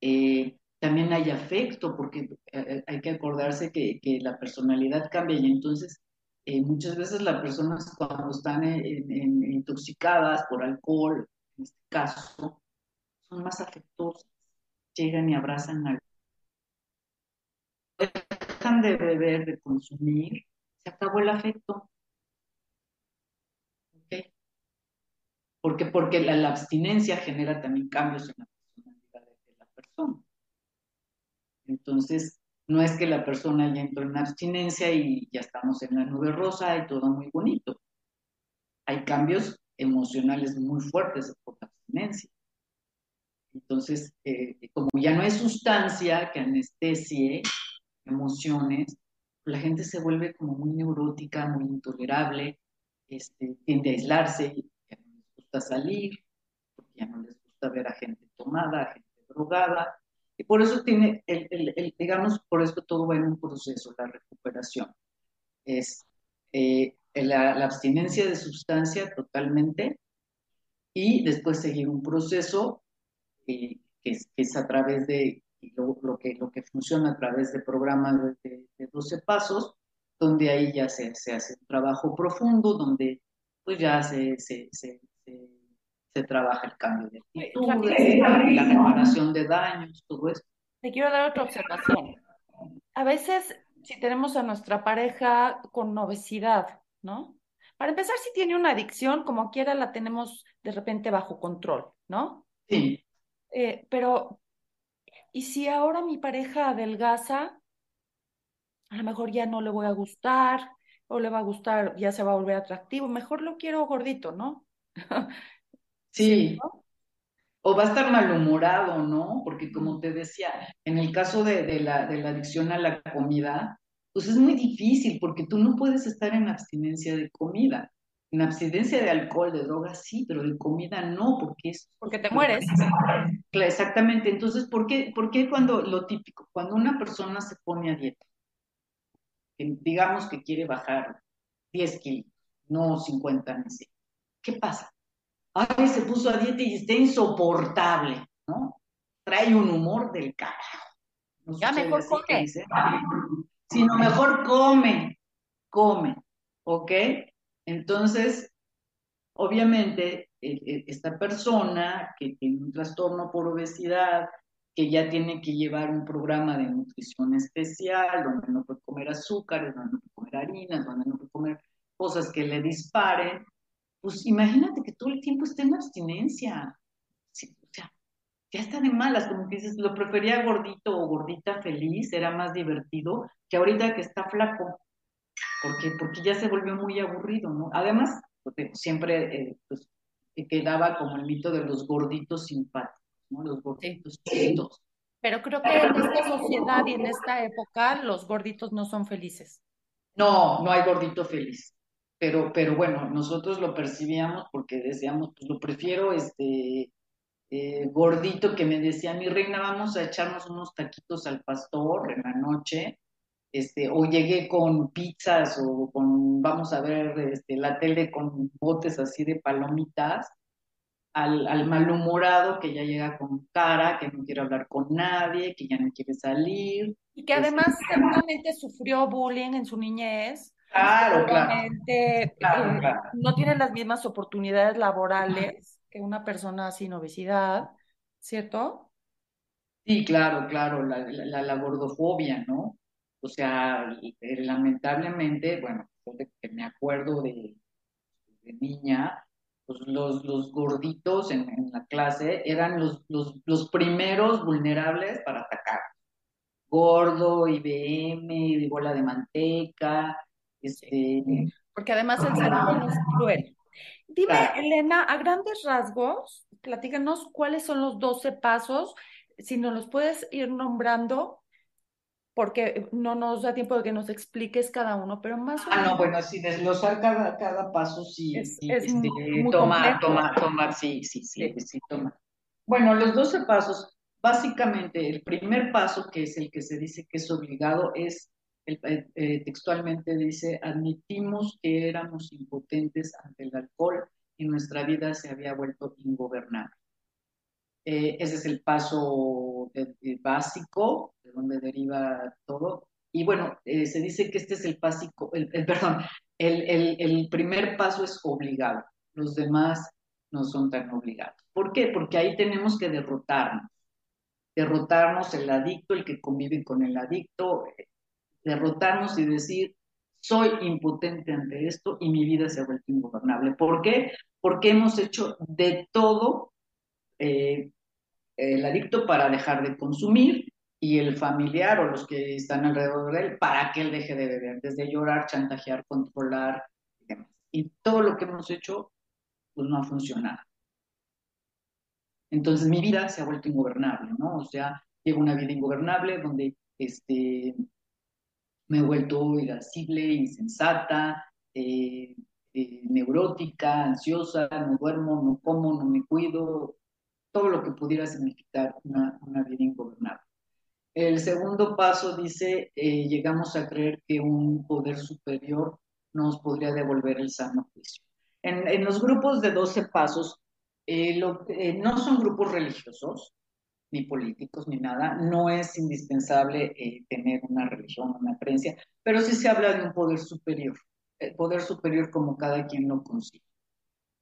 Eh, también hay afecto, porque eh, eh, hay que acordarse que, la personalidad cambia y entonces eh, muchas veces las personas cuando están intoxicadas por alcohol, en este caso, son más afectuosas, llegan y abrazan al... Dejan de beber, de consumir, se acabó el afecto. ¿Okay? Porque, porque la abstinencia genera también cambios en la personalidad de la persona. Entonces, no es que la persona ya entró en abstinencia y ya estamos en la nube rosa y todo muy bonito. Hay cambios emocionales muy fuertes por la abstinencia. Entonces, eh, como ya no hay sustancia que anestesie emociones, la gente se vuelve como muy neurótica, muy intolerable, este, tiende a aislarse, ya no les gusta salir, ya no les gusta ver a gente tomada, a gente drogada, y por eso tiene, el, digamos, por eso todo va en un proceso, la recuperación. Es eh, la, abstinencia de sustancia totalmente y después seguir un proceso eh, que, es, a través de lo, que, lo que funciona a través de programas de, 12 pasos, donde ahí ya se, se, hace un trabajo profundo, donde pues ya se se trabaja el cambio de actitud, la reparación de daños, todo eso. Te quiero dar otra observación. A veces, si tenemos a nuestra pareja con obesidad, ¿no? Para empezar, si tiene una adicción, como quiera, la tenemos de repente bajo control, ¿no? Sí. Eh, pero, ¿y si ahora mi pareja adelgaza? A lo mejor ya no le voy a gustar, o le va a gustar, ya se va a volver atractivo. Mejor lo quiero gordito, ¿no? Sí. O va a estar malhumorado, ¿no? Porque como te decía, en el caso de, la, de la adicción a la comida, pues es muy difícil porque tú no puedes estar en abstinencia de comida. En abstinencia de alcohol, de drogas, sí, pero de comida no, porque es... Porque te mueres. Exactamente. Entonces, ¿por qué, ¿por qué cuando lo típico, cuando una persona se pone a dieta, digamos que quiere bajar 10 kilos, no 50 ni 100, ¿qué pasa? Ay, se puso a dieta y está insoportable, ¿no? Trae un humor del carajo. ya mejor come. Sino mejor come, come. ¿Ok? Entonces, obviamente, esta persona que tiene un trastorno por obesidad, que ya tiene que llevar un programa de nutrición especial, donde no puede comer azúcares, donde no puede comer harinas, donde no puede comer cosas que le disparen, pues imagínate que todo el tiempo esté en abstinencia. o sea, ya está de malas, como que dices, lo prefería gordito o gordita feliz, era más divertido que ahorita que está flaco, porque, porque ya se volvió muy aburrido, ¿no? Además, siempre eh, pues, quedaba como el mito de los gorditos simpáticos, ¿no? Los gorditos chiquitos. Pero creo que en esta sociedad y en esta época los gorditos no son felices. No, no hay gordito feliz pero, pero bueno, nosotros lo percibíamos porque decíamos, pues lo prefiero este eh, gordito que me decía, mi reina, vamos a echarnos unos taquitos al pastor en la noche, este, o llegué con pizzas o con, vamos a ver este, la tele con botes así de palomitas, al, al, malhumorado que ya llega con cara, que no quiere hablar con nadie, que ya no quiere salir. Y que además seguramente sufrió bullying en su niñez Claro, claro. Eh, no tiene las mismas oportunidades laborales que una persona sin obesidad, ¿cierto? Sí, claro, claro, la, la, gordofobia, ¿no? O sea, lamentablemente, bueno, que me acuerdo de, de niña, pues los, los gorditos en, en, la clase eran los, los, los primeros vulnerables para atacar. Gordo, IBM, bola de manteca, este, porque además el ser humano es cruel. Dime, Elena, a grandes rasgos, platícanos cuáles son los 12 pasos, si nos los puedes ir nombrando, porque no nos da tiempo de que nos expliques cada uno, pero más o menos. Ah, no, bueno, sí, desglosar cada, cada paso, sí, es, sí, este, tomar, tomar, tomar, sí, sí, sí, sí, tomar. Bueno, los 12 pasos, básicamente, el primer paso, que es el que se dice que es obligado, es eh, eh, textualmente dice, admitimos que éramos impotentes ante el alcohol y nuestra vida se había vuelto ingobernable. Eh, ese es el paso básico, de donde deriva todo. Y bueno, se dice que este es el básico, el, perdón, el, el, el primer paso es obligado, los demás no son tan obligados. ¿Por qué? Porque ahí tenemos que derrotarnos derrotarnos el adicto, el que convive con el adicto, derrotarnos y decir, soy impotente ante esto y mi vida se ha vuelto ingobernable. ¿Por qué? Porque hemos hecho de todo eh, el adicto para dejar de consumir y el familiar o los que están alrededor de él para que él deje de beber, desde llorar, chantajear, controlar y demás. Y todo lo que hemos hecho, pues no ha funcionado. Entonces mi vida se ha vuelto ingobernable, ¿no? O sea, llevo una vida ingobernable donde este, me he vuelto irascible, insensata, eh, eh, neurótica, ansiosa, no duermo, no como, no me cuido, todo lo que pudiera significar una, vida ingobernable. El segundo paso dice, eh, llegamos a creer que un poder superior nos podría devolver el sano juicio. En, los grupos de 12 pasos, lo, no son grupos religiosos, ni políticos, ni nada. No es indispensable eh, tener una religión, una creencia, pero sí se habla de un poder superior, el poder superior como cada quien lo consigue.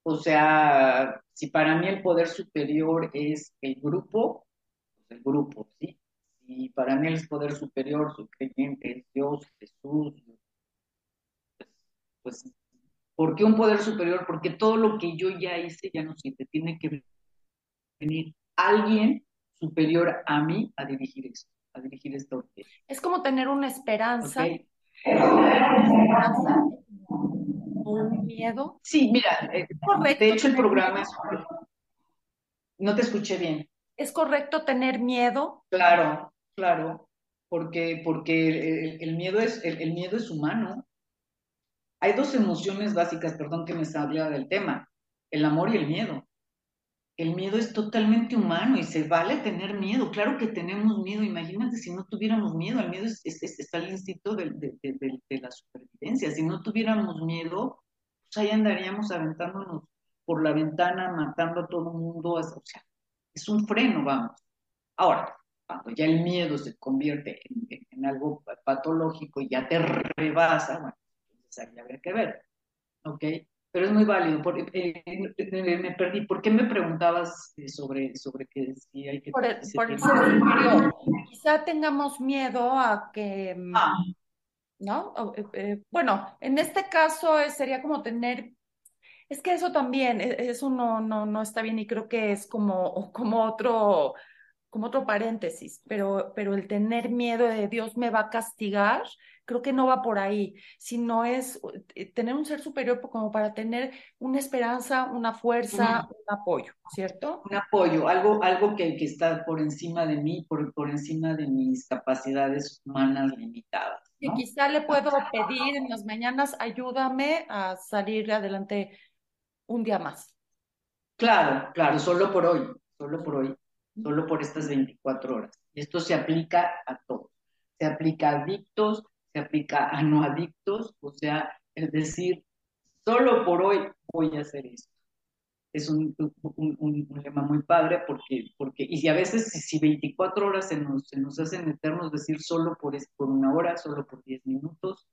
O sea, si para mí el poder superior es el grupo, pues el grupo, ¿sí? Si para mí el poder superior, su creyente es Dios, Jesús, pues, pues, ¿por qué un poder superior? Porque todo lo que yo ya hice ya no sirve, tiene que venir alguien superior a mí a dirigir esto, a dirigir esto. Es como tener una esperanza. un miedo. Sí, mira, eh, de hecho el programa es... No te escuché bien. ¿Es correcto tener miedo? Claro, claro, porque, porque el, miedo es, el, miedo es humano. Hay dos emociones básicas, perdón que me salga del tema, el amor y el miedo el miedo es totalmente humano y se vale tener miedo. Claro que tenemos miedo. Imagínate si no tuviéramos miedo. El miedo es, está el instinto de, la supervivencia. Si no tuviéramos miedo, pues ahí andaríamos aventándonos por la ventana, matando a todo el mundo. O sea, es un freno, vamos. Ahora, cuando ya el miedo se convierte en, algo patológico y ya te rebasa, bueno, ahí habría que ver, ¿ok? Pero es muy válido. Eh, eh, me perdí. ¿Por qué me preguntabas sobre, sobre que si hay que... Por el, por el. Quizá tengamos miedo a que... Mm, ah. ¿No? bueno, en este caso sería como tener es que eso también, e, eso no, no, no está bien y creo que es como, como otro, como otro paréntesis, pero, pero el tener miedo de Dios me va a castigar, creo que no va por ahí, sino es eh, tener un ser superior como para tener una esperanza, una fuerza, un apoyo, ¿cierto? Un apoyo, algo, algo que, que está por encima de mí, por, por encima de mis capacidades humanas limitadas. Y quizá le puedo pedir en las mañanas, ayúdame a salir adelante un día más. Claro, claro, solo por hoy, solo por hoy solo por estas 24 horas. Y esto se aplica a todos. Se aplica a adictos, se aplica a no adictos, o sea, es decir, solo por hoy voy a hacer esto. Es un, un, lema muy padre porque, porque, y si a veces si, 24 horas se nos, se nos hacen eternos decir solo por, por una hora, solo por 10 minutos,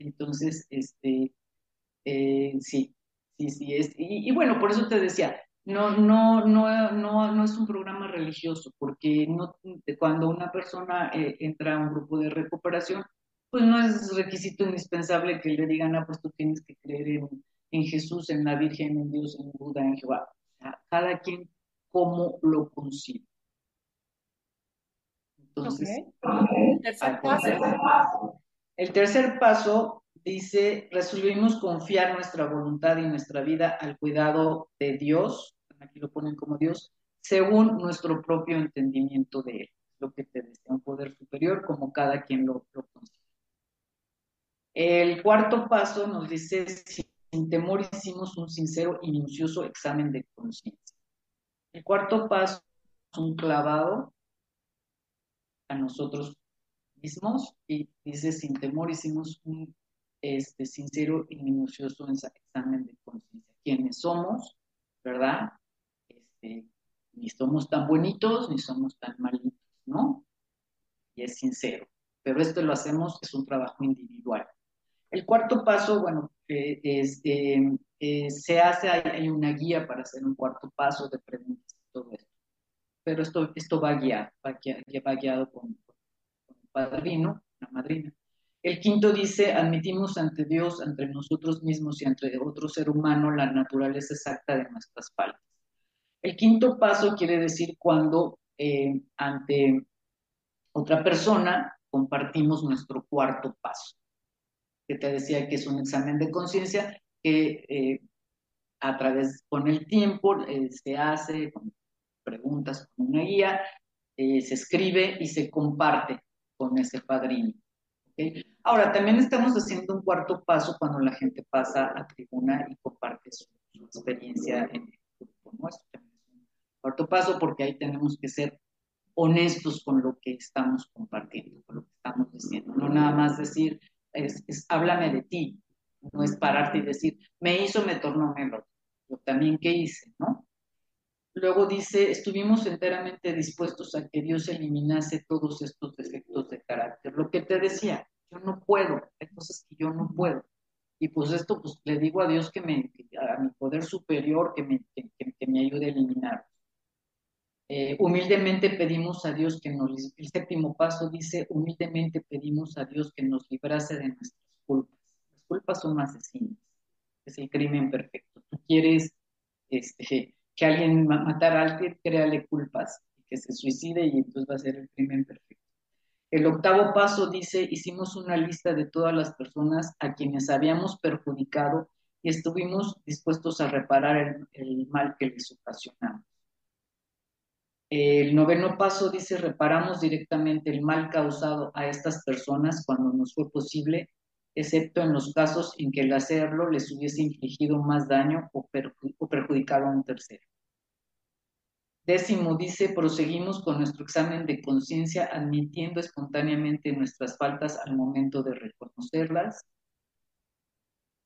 entonces, este, eh, sí, sí, sí, es, y, y bueno, por eso te decía, no, no, no, no, no es un programa religioso, porque no, cuando una persona eh, entra a un grupo de recuperación, pues no es requisito indispensable que le digan, ah, pues tú tienes que creer en, en Jesús, en la Virgen, en Dios, en Buda, en Jehová. cada quien como lo concibe. Entonces, ¿El tercer paso? El tercer paso dice, resolvimos confiar nuestra voluntad y nuestra vida al cuidado de Dios aquí lo ponen como Dios, según nuestro propio entendimiento de Él. Lo que te decía, un poder superior como cada quien lo, lo El cuarto paso nos dice, sin temor hicimos un sincero y minucioso examen de conciencia. El cuarto paso es un clavado a nosotros mismos y dice, sin temor hicimos un este, sincero y minucioso examen de conciencia. ¿Quiénes somos? ¿Verdad? ni somos tan bonitos ni somos tan malitos, ¿no? Y es sincero. Pero esto lo hacemos, es un trabajo individual. El cuarto paso, bueno, eh, es, eh, eh, se hace, hay, una guía para hacer un cuarto paso de preguntas y todo esto. Pero esto, esto va guiado, va guiado, va con, padrino, una madrina. El quinto dice, admitimos ante Dios, entre nosotros mismos y entre otro ser humano la naturaleza exacta de nuestras faltas. El quinto paso quiere decir cuando ante otra persona compartimos nuestro cuarto paso, que te decía que es un examen de conciencia que eh, a través, con el tiempo, eh, se hace con preguntas, con una guía, se escribe y se comparte con ese padrino. Ahora, también estamos haciendo un cuarto paso cuando la gente pasa a tribuna y comparte su, experiencia en el grupo nuestro cuarto paso, porque ahí tenemos que ser honestos con lo que estamos compartiendo, con lo que estamos diciendo. No nada más decir, es, háblame de ti, no es pararte y decir, me hizo, me tornó, me lo. Yo también, ¿qué hice? ¿No? Luego dice, estuvimos enteramente dispuestos a que Dios eliminase todos estos defectos de carácter. Lo que te decía, yo no puedo, hay cosas que yo no puedo. Y pues esto, pues le digo a Dios que me, a mi poder superior, que me, que me ayude a eliminar. Eh, humildemente pedimos a Dios que nos, el séptimo paso dice, humildemente pedimos a Dios que nos librase de nuestras culpas. Las culpas son asesinas, es el crimen perfecto. Tú quieres este, que alguien matara a alguien, créale culpas, que se suicide y entonces va a ser el crimen perfecto. El octavo paso dice, hicimos una lista de todas las personas a quienes habíamos perjudicado y estuvimos dispuestos a reparar el mal que les ocasionamos. El noveno paso dice, reparamos directamente el mal causado a estas personas cuando nos fue posible, excepto en los casos en que el hacerlo les hubiese infligido más daño o, perjudicado a un tercero. Décimo dice, proseguimos con nuestro examen de conciencia admitiendo espontáneamente nuestras faltas al momento de reconocerlas.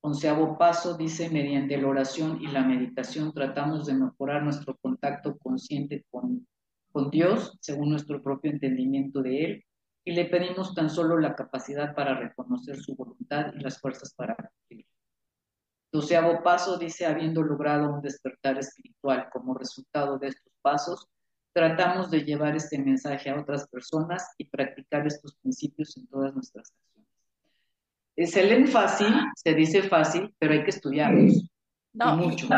Onceavo paso dice, mediante la oración y la meditación tratamos de mejorar nuestro contacto consciente con, con Dios, según nuestro propio entendimiento de Él. y le pedimos tan solo la capacidad para reconocer su voluntad y las fuerzas para cumplir. Doceavo paso dice, habiendo logrado un despertar espiritual como resultado de estos pasos, tratamos de llevar este mensaje a otras personas y practicar estos principios en todas nuestras acciones. Se leen fácil, se dice fácil, pero hay que estudiarlos. No, mucho.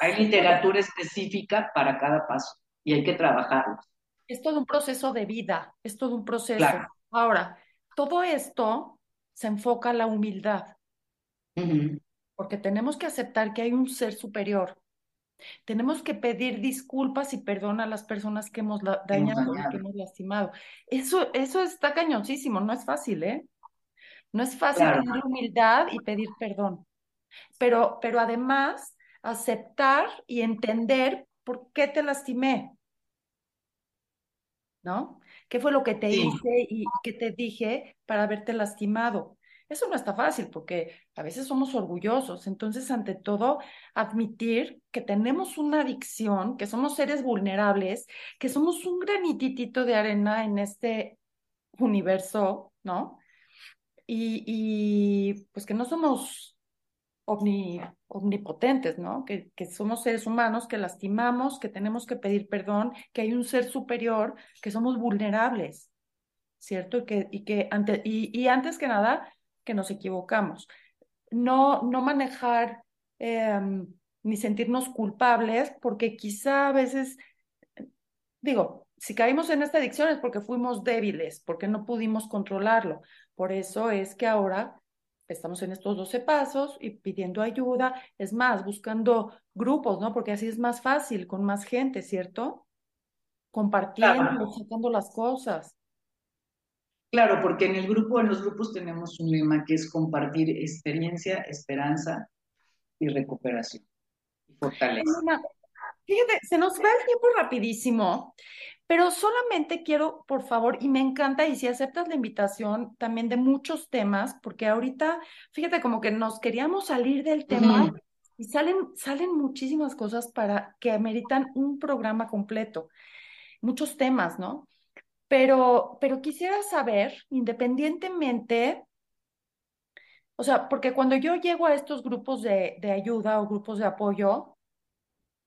Hay literatura específica para cada paso y hay que trabajarlos. Es todo un proceso de vida, es todo un proceso. Ahora, todo esto se enfoca a la humildad, porque tenemos que aceptar que hay un ser superior. Tenemos que pedir disculpas y perdón a las personas que hemos dañado, y que hemos lastimado. Eso, eso está cañoncísimo, no es fácil, ¿eh? No es fácil tener humildad y pedir perdón pero, pero además aceptar y entender por qué te lastimé, ¿no? ¿Qué fue lo que te hice y qué te dije para haberte lastimado? Eso no está fácil porque a veces somos orgullosos. Entonces, ante todo, admitir que tenemos una adicción, que somos seres vulnerables, que somos un granititito de arena en este universo, ¿no? Y, pues que no somos omnipotentes, ¿no? Que, somos seres humanos, que lastimamos, que tenemos que pedir perdón, que hay un ser superior, que somos vulnerables, ¿cierto? Y que, y que ante, y, antes que nada, que nos equivocamos. No, no manejar em, ni sentirnos culpables, porque quizá a veces, digo, si caímos en esta adicción es porque fuimos débiles, porque no pudimos controlarlo. Por eso es que ahora estamos en estos 12 pasos y pidiendo ayuda, es más, buscando grupos, ¿no? Porque así es más fácil, con más gente, ¿cierto? Compartiendo, sacando las cosas. Claro, porque en el grupo, en los grupos tenemos un lema que es compartir experiencia, esperanza y recuperación y fortaleza. Fíjate, se nos va el tiempo rapidísimo, pero solamente quiero, por favor, y me encanta, y si aceptas la invitación también de muchos temas, porque ahorita, fíjate, como que nos queríamos salir del tema y salen, salen muchísimas cosas para que ameritan un programa completo, muchos temas, ¿no? Pero, pero quisiera saber, independientemente, o sea, porque cuando yo llego a estos grupos de, de ayuda o grupos de apoyo,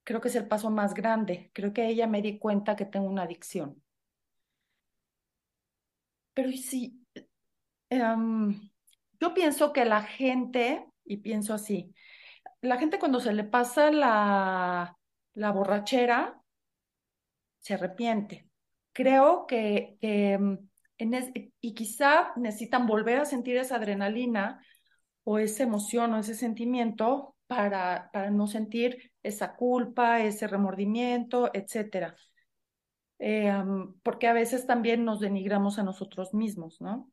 creo que es el paso más grande. Creo que ella me di cuenta que tengo una adicción. Pero sí, em, yo pienso que la gente, y pienso así, la gente cuando se le pasa la, la borrachera, se arrepiente. Creo que, em, y quizá necesitan volver a sentir esa adrenalina o esa emoción o ese sentimiento para, para no sentir esa culpa, ese remordimiento, etcétera. Eh, porque a veces también nos denigramos a nosotros mismos, ¿no?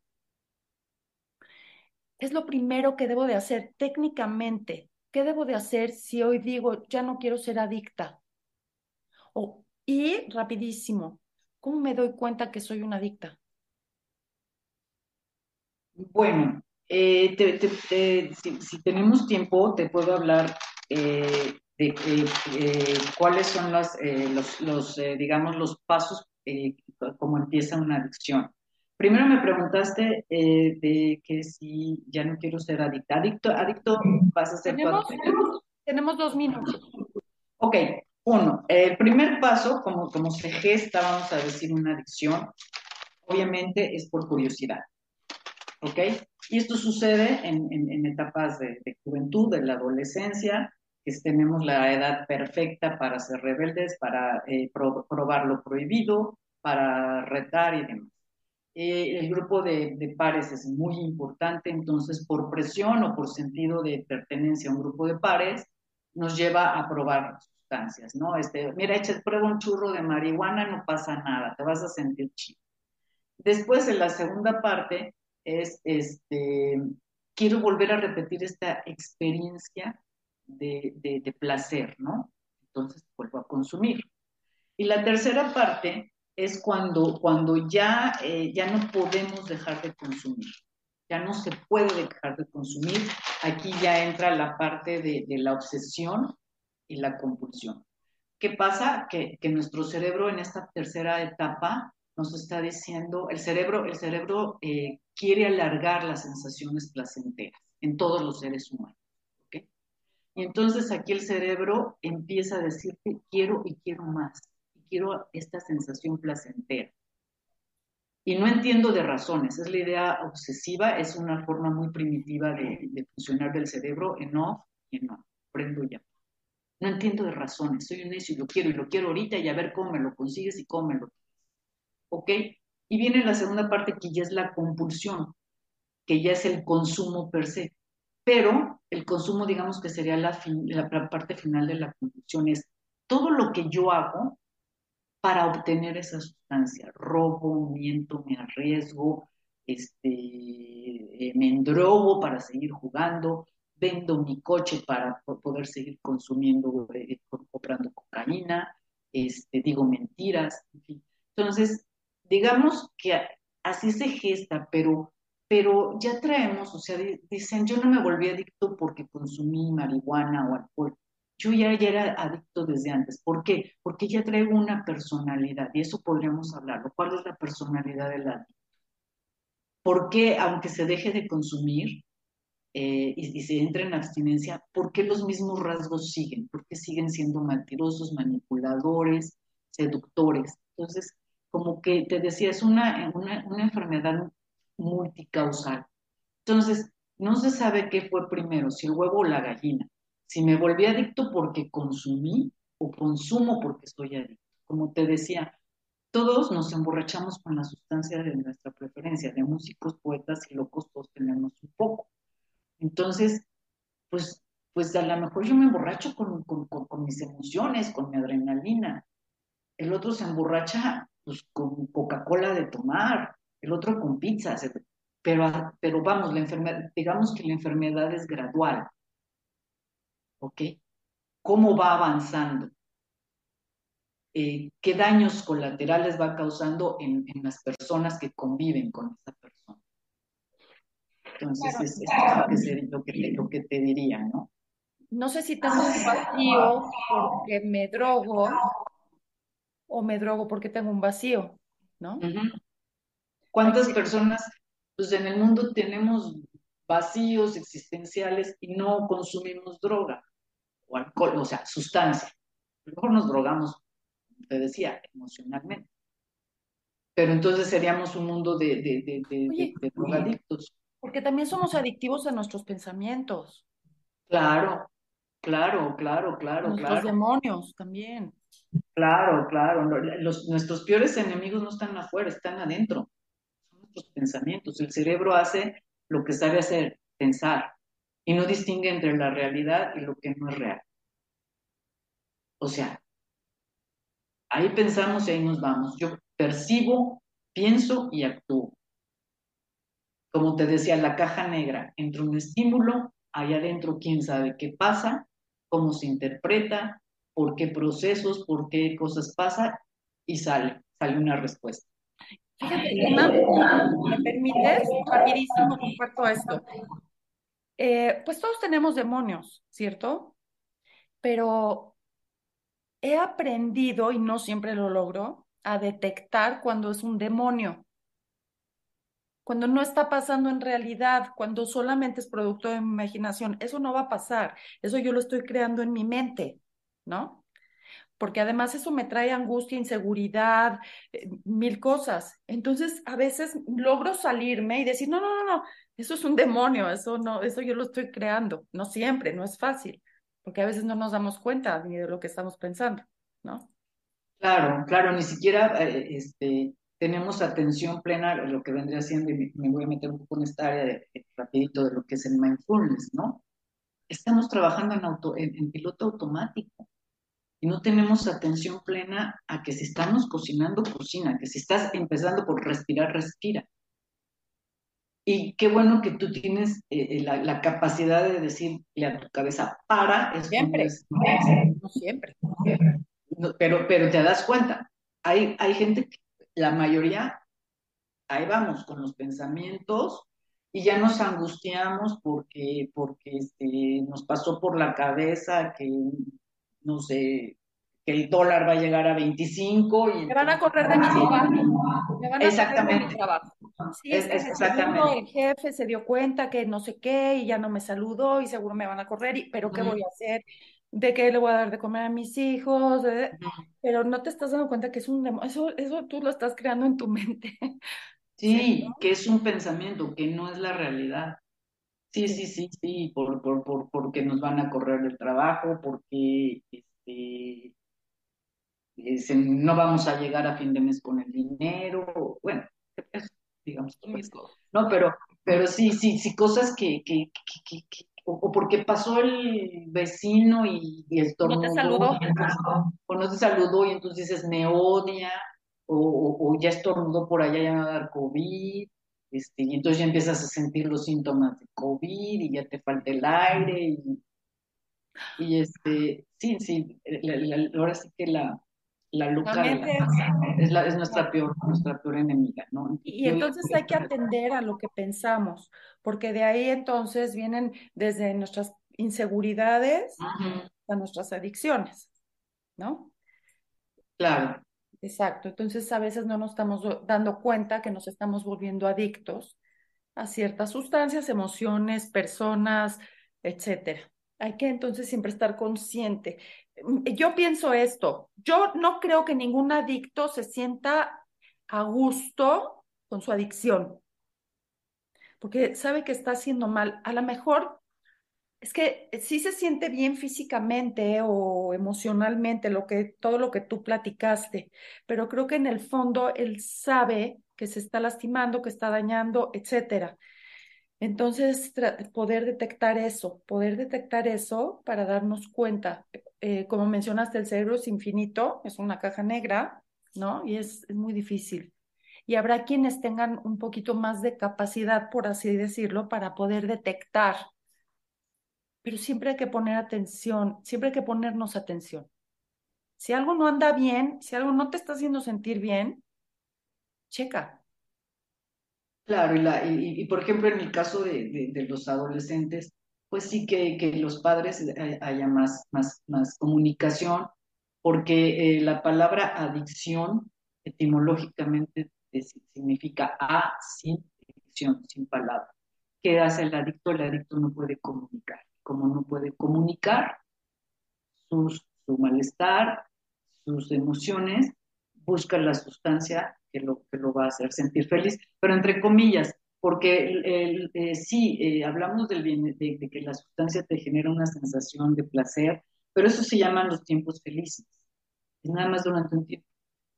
Es lo primero que debo de hacer técnicamente. ¿Qué debo de hacer si hoy digo, ya no quiero ser adicta? O, y rapidísimo, ¿cómo me doy cuenta que soy una adicta? Bueno, eh, si, tenemos tiempo, te puedo hablar eh, de eh, cuáles son las, los, los digamos, los pasos como empieza una adicción. Primero me preguntaste de que si ya no quiero ser adicta. Adicto, adicto vas a ser tenemos, tenemos dos minutos. Ok, uno, el primer paso, como, como se gesta, vamos a decir, una adicción, obviamente es por curiosidad. ¿ok? Y esto sucede en, etapas de, juventud, de la adolescencia, que tenemos la edad perfecta para ser rebeldes, para eh, probar lo prohibido, para retar y demás. Eh, el grupo de, pares es muy importante, entonces por presión o por sentido de pertenencia a un grupo de pares, nos lleva a probar sustancias, ¿no? Este, mira, echa, prueba un churro de marihuana, no pasa nada, te vas a sentir chido. Después, en la segunda parte, es, este, quiero volver a repetir esta experiencia de, de, placer, ¿no? Entonces vuelvo a consumir. Y la tercera parte es cuando, cuando ya, eh, ya no podemos dejar de consumir, ya no se puede dejar de consumir. Aquí ya entra la parte de, de la obsesión y la compulsión. ¿Qué pasa? Que, que, nuestro cerebro en esta tercera etapa nos está diciendo, el cerebro, el cerebro eh, quiere alargar las sensaciones placenteras en todos los seres humanos. Y entonces aquí el cerebro empieza a decirte, quiero y quiero más, y quiero esta sensación placentera. Y no entiendo de razones, es la idea obsesiva, es una forma muy primitiva de, funcionar del cerebro en off y en on, prendo ya. No entiendo de razones, soy un necio y lo quiero y lo quiero ahorita y a ver cómo me lo consigues y cómo me lo ¿Ok? Y viene la segunda parte que ya es la compulsión, que ya es el consumo per se. Pero el consumo, digamos que sería la, la parte final de la compulsión, es todo lo que yo hago para obtener esa sustancia. Robo, miento, me arriesgo, este, eh, me endrogo para seguir jugando, vendo mi coche para poder seguir consumiendo, eh, comprando cocaína, este, digo mentiras, en fin. Entonces, digamos que así se gesta, pero, pero ya traemos, o sea, dicen, yo no me volví adicto porque consumí marihuana o alcohol. Yo ya, ya era adicto desde antes. ¿Por qué? Porque ya traigo una personalidad y eso podríamos hablarlo. ¿Cuál es la personalidad del adicto? ¿Por qué, aunque se deje de consumir eh, y, y, se entre en abstinencia, por qué los mismos rasgos siguen? ¿Por qué siguen siendo mentirosos, manipuladores, seductores? Entonces, como que te decía, es una, una, una enfermedad multicausal. Entonces, no se sabe qué fue primero, si el huevo o la gallina. Si me volví adicto porque consumí o consumo porque estoy adicto. Como te decía, todos nos emborrachamos con la sustancia de nuestra preferencia, de músicos, poetas y locos, todos tenemos un poco. Entonces, pues, pues a lo mejor yo me emborracho con, con, con mis emociones, con mi adrenalina. El otro se emborracha pues con Coca-Cola de tomar, el otro con pizza, pero, pero vamos, la enfermedad, digamos que la enfermedad es gradual, ¿ok? ¿Cómo va avanzando? Eh, ¿Qué daños colaterales va causando en, en, las personas que conviven con esa persona? Entonces, es, esto es lo que, te, lo que te diría, ¿no? No sé si tengo un vacío porque me drogo o me drogo porque tengo un vacío, ¿no? ¿Cuántas personas pues en el mundo tenemos vacíos existenciales y no consumimos droga o alcohol, o sea, sustancia? A lo mejor nos drogamos, como te decía, emocionalmente. Pero entonces seríamos un mundo de, de, de, drogadictos. Porque también somos adictivos a nuestros pensamientos. Claro, claro, claro, claro, Nuestros demonios también. Claro, claro. Los, nuestros peores enemigos no están afuera, están adentro. Pensamientos. El cerebro hace lo que sabe hacer, pensar, y no distingue entre la realidad y lo que no es real. O sea, ahí pensamos y ahí nos vamos. Yo percibo, pienso y actúo. Como te decía, la caja negra, entre un estímulo, ahí adentro quién sabe qué pasa, cómo se interpreta, por qué procesos, por qué cosas pasan y sale, sale una respuesta. Fíjate, ¿me permites? Rapidísimo comparto esto. Eh, pues todos tenemos demonios, ¿cierto? Pero he aprendido, y no siempre lo logro, a detectar cuando es un demonio. Cuando no está pasando en realidad, cuando solamente es producto de mi imaginación. Eso no va a pasar. Eso yo lo estoy creando en mi mente. ¿no? Porque además eso me trae angustia, inseguridad, eh, mil cosas. Entonces, a veces logro salirme y decir, no, no, no, no, eso es un demonio, eso no, eso yo lo estoy creando. No siempre, no es fácil, porque a veces no nos damos cuenta ni de lo que estamos pensando, ¿no? Claro, claro, ni siquiera eh, este, tenemos atención plena a lo que vendría siendo, y me voy a meter un poco en esta área rapidito de lo que es el mindfulness, ¿no? Estamos trabajando en, auto, en piloto automático y no tenemos atención plena a que si estamos cocinando, cocina, que si estás empezando por respirar, respira. Y qué bueno que tú tienes eh, eh, la, capacidad de decirle a tu cabeza, para. siempre, no siempre. pero, pero te das cuenta, hay, hay gente, la mayoría, ahí vamos con los pensamientos y ya nos angustiamos porque, porque este, nos pasó por la cabeza que no sé, que el dólar va a llegar a 25 y... Me van a correr de mi trabajo. Me van a Exactamente. correr de mi trabajo. Sí, Es- es, que es de exactamente. el jefe se dio cuenta que no sé qué y ya no me saludó y seguro me van a correr, y, pero ¿qué voy a hacer? ¿De qué le voy a dar de comer a mis hijos? Pero no te estás dando cuenta que es un eso, eso tú lo estás creando en tu mente. Sí, que es un pensamiento, que no es la realidad. Sí, Sí. sí, sí, por, por, por, porque nos van a correr del trabajo, porque este, no vamos a llegar a fin de mes con el dinero, bueno, eso, digamos, pues, no, pero, pero sí, sí, sí, cosas que, que, que, que- que- o, o porque pasó el vecino y, y No te estornudó, saludó. entonces- o no te saludó y entonces dices, me odia, o, o, o ya estornudó por allá, ya me va a dar COVID, este, y entonces ya empiezas a sentir los síntomas de COVID y ya te falta el aire y, y este, sí, sí, la- la- ahora sí que la, la de la es- la, nuestra peor, nuestra peor enemiga, ¿no? Y entonces hay que atender a lo que pensamos, porque de ahí entonces vienen desde nuestras inseguridades a nuestras adicciones, ¿no? claro, Exacto. Entonces a veces no nos estamos do- dando cuenta que nos estamos volviendo adictos a ciertas sustancias, emociones, personas, etcétera. Hay que entonces siempre estar consciente. Mm, Yo pienso esto, yo no creo que ningún adicto se sienta a gusto con su adicción, porque sabe que está haciendo mal. A lo mejor es que sí se siente bien físicamente o emocionalmente, lo que, todo lo que tú platicaste, pero creo que en el fondo él sabe que se está lastimando, que está dañando, etcétera. Entonces, poder detectar eso, poder detectar eso para darnos cuenta. Eh, como mencionaste, el cerebro es infinito, es una caja negra, ¿no? Y es, es muy difícil. Y habrá quienes tengan un poquito más de capacidad, por así decirlo, para poder detectar. Pero siempre hay que poner atención, siempre hay que ponernos atención. Si algo no anda bien, si algo no te está haciendo sentir bien, checa. claro, y, la, y, por ejemplo en el caso de, de, los adolescentes, pues sí que, que los padres hay- haya más, más, más comunicación, porque eh, la palabra adicción etimológicamente significa a sin adicción, sin palabra. ¿Qué hace el adicto? El adicto no puede comunicar. Como no puede comunicar sus, su malestar, sus emociones, busca la sustancia que lo, que lo va a hacer sentir feliz, pero entre comillas, porque el, el, eh, sí, eh, hablamos del bien, de, de, que la sustancia te genera una sensación de placer, pero eso se llaman los tiempos felices. Es nada más durante un tiempo.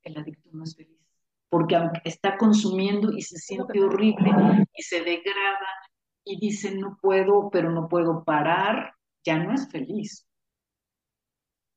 El adicto no es feliz, porque aunque está consumiendo y se siente horrible y se degrada y dice no puedo, pero no puedo parar, ya no es feliz.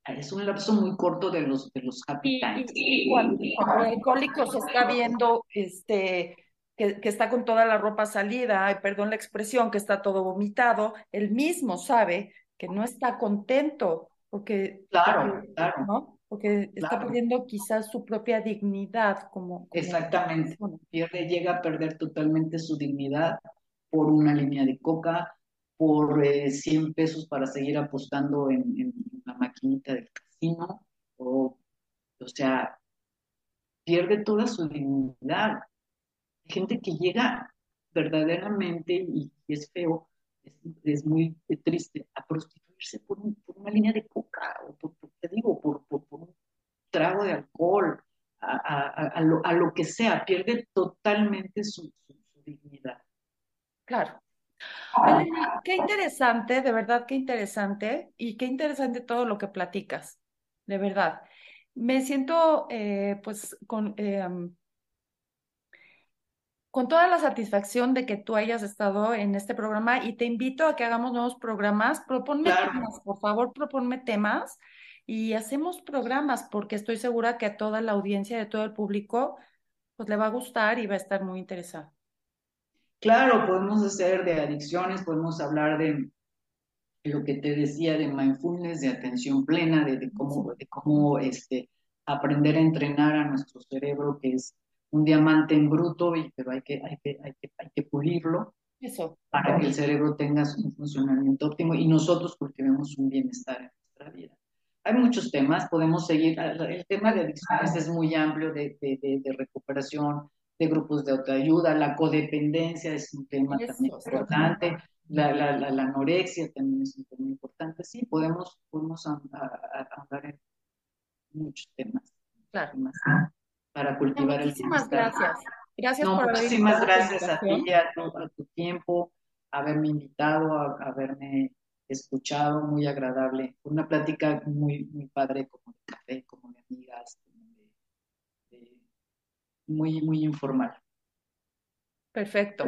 Es un lapso muy corto de los, de los Y, y- y cuando, cuando el alcohólico se está viendo este, que, que está con toda la ropa salida, ay, perdón la expresión, que está todo vomitado, él mismo sabe que no está contento porque, Claro, porque, claro. ¿no? Porque está perdiendo quizás su propia dignidad como, como Exactamente. Pierde, llega a perder totalmente su dignidad por una línea de coca, por eh, 100 pesos para seguir apostando en, en la maquinita del casino, o, o sea, pierde toda su dignidad. Hay gente que llega verdaderamente, y, es feo, es, muy triste, a prostituirse por, un- por una línea de coca, o por, por- te digo, por, por, un trago de alcohol, a, a- lo, a lo que sea, pierde totalmente su dignidad. Claro. Qué interesante, de verdad, qué interesante y qué interesante todo lo que platicas, de verdad. Me siento eh, pues con, eh, um, con toda la satisfacción de que tú hayas estado en este programa y te invito a que hagamos nuevos programas. Proponme Claro. temas, por favor, proponme temas y hacemos programas porque estoy segura que a toda la audiencia, de todo el público, pues le va a gustar y va a estar muy interesado. Claro, podemos hacer de adicciones, podemos hablar de lo que te decía de mindfulness, de atención plena, de, de cómo, de cómo este, aprender a entrenar a nuestro cerebro, que es un diamante en bruto, y, pero hay que, hay que, hay que, hay que pulirlo Eso. para que el cerebro tenga un funcionamiento óptimo y nosotros cultivemos un bienestar en nuestra vida. hay muchos temas, podemos seguir. El tema de adicciones es muy amplio, de, de, de, recuperación, de grupos de autoayuda, la codependencia es un tema también importante, la, la, la, anorexia también es un tema importante. Sí, podemos, podemos hablar en muchos temas. Claro. Para cultivar muchísimas el Muchísimas gracias. Gracias no, por Muchísimas gracias a ti, a tu, a tu tiempo, haberme invitado, a, haberme escuchado, muy agradable. Una plática muy, muy padre, como de café, como de amigas, muy, muy informal. Perfecto.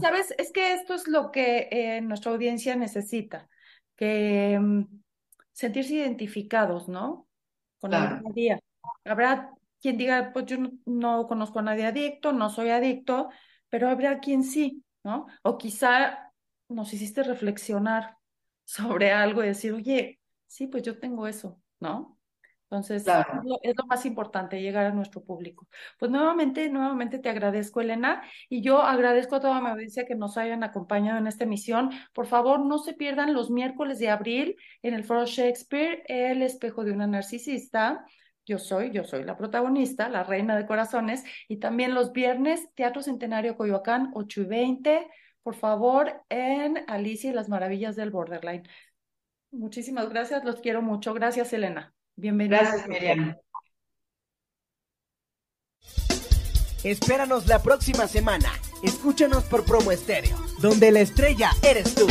Sabes, es que esto es lo que eh, nuestra audiencia necesita, que mm, sentirse identificados, ¿no? Con el día. Habrá quien diga, pues yo no, conozco a nadie adicto, no soy adicto, pero habrá quien sí, ¿no? O quizá nos hiciste reflexionar sobre algo y decir, oye, sí, pues yo tengo eso, ¿no? Entonces, es, lo, más importante, llegar a nuestro público. Pues nuevamente, nuevamente te agradezco, Elena, y yo agradezco a toda mi audiencia que nos hayan acompañado en esta emisión. Por favor, no se pierdan los miércoles de abril en el Foro Shakespeare, El espejo de una narcisista. Yo soy, yo soy la protagonista, la reina de corazones, y también los viernes, Teatro Centenario Coyoacán, 8 y 20, por favor, en Alicia y las Maravillas del Borderline. Muchísimas gracias, los quiero mucho. Gracias, Elena. Bienvenida. Gracias, Miriam. Espéranos la próxima semana. Escúchanos por Promo Estéreo, donde la estrella eres tú.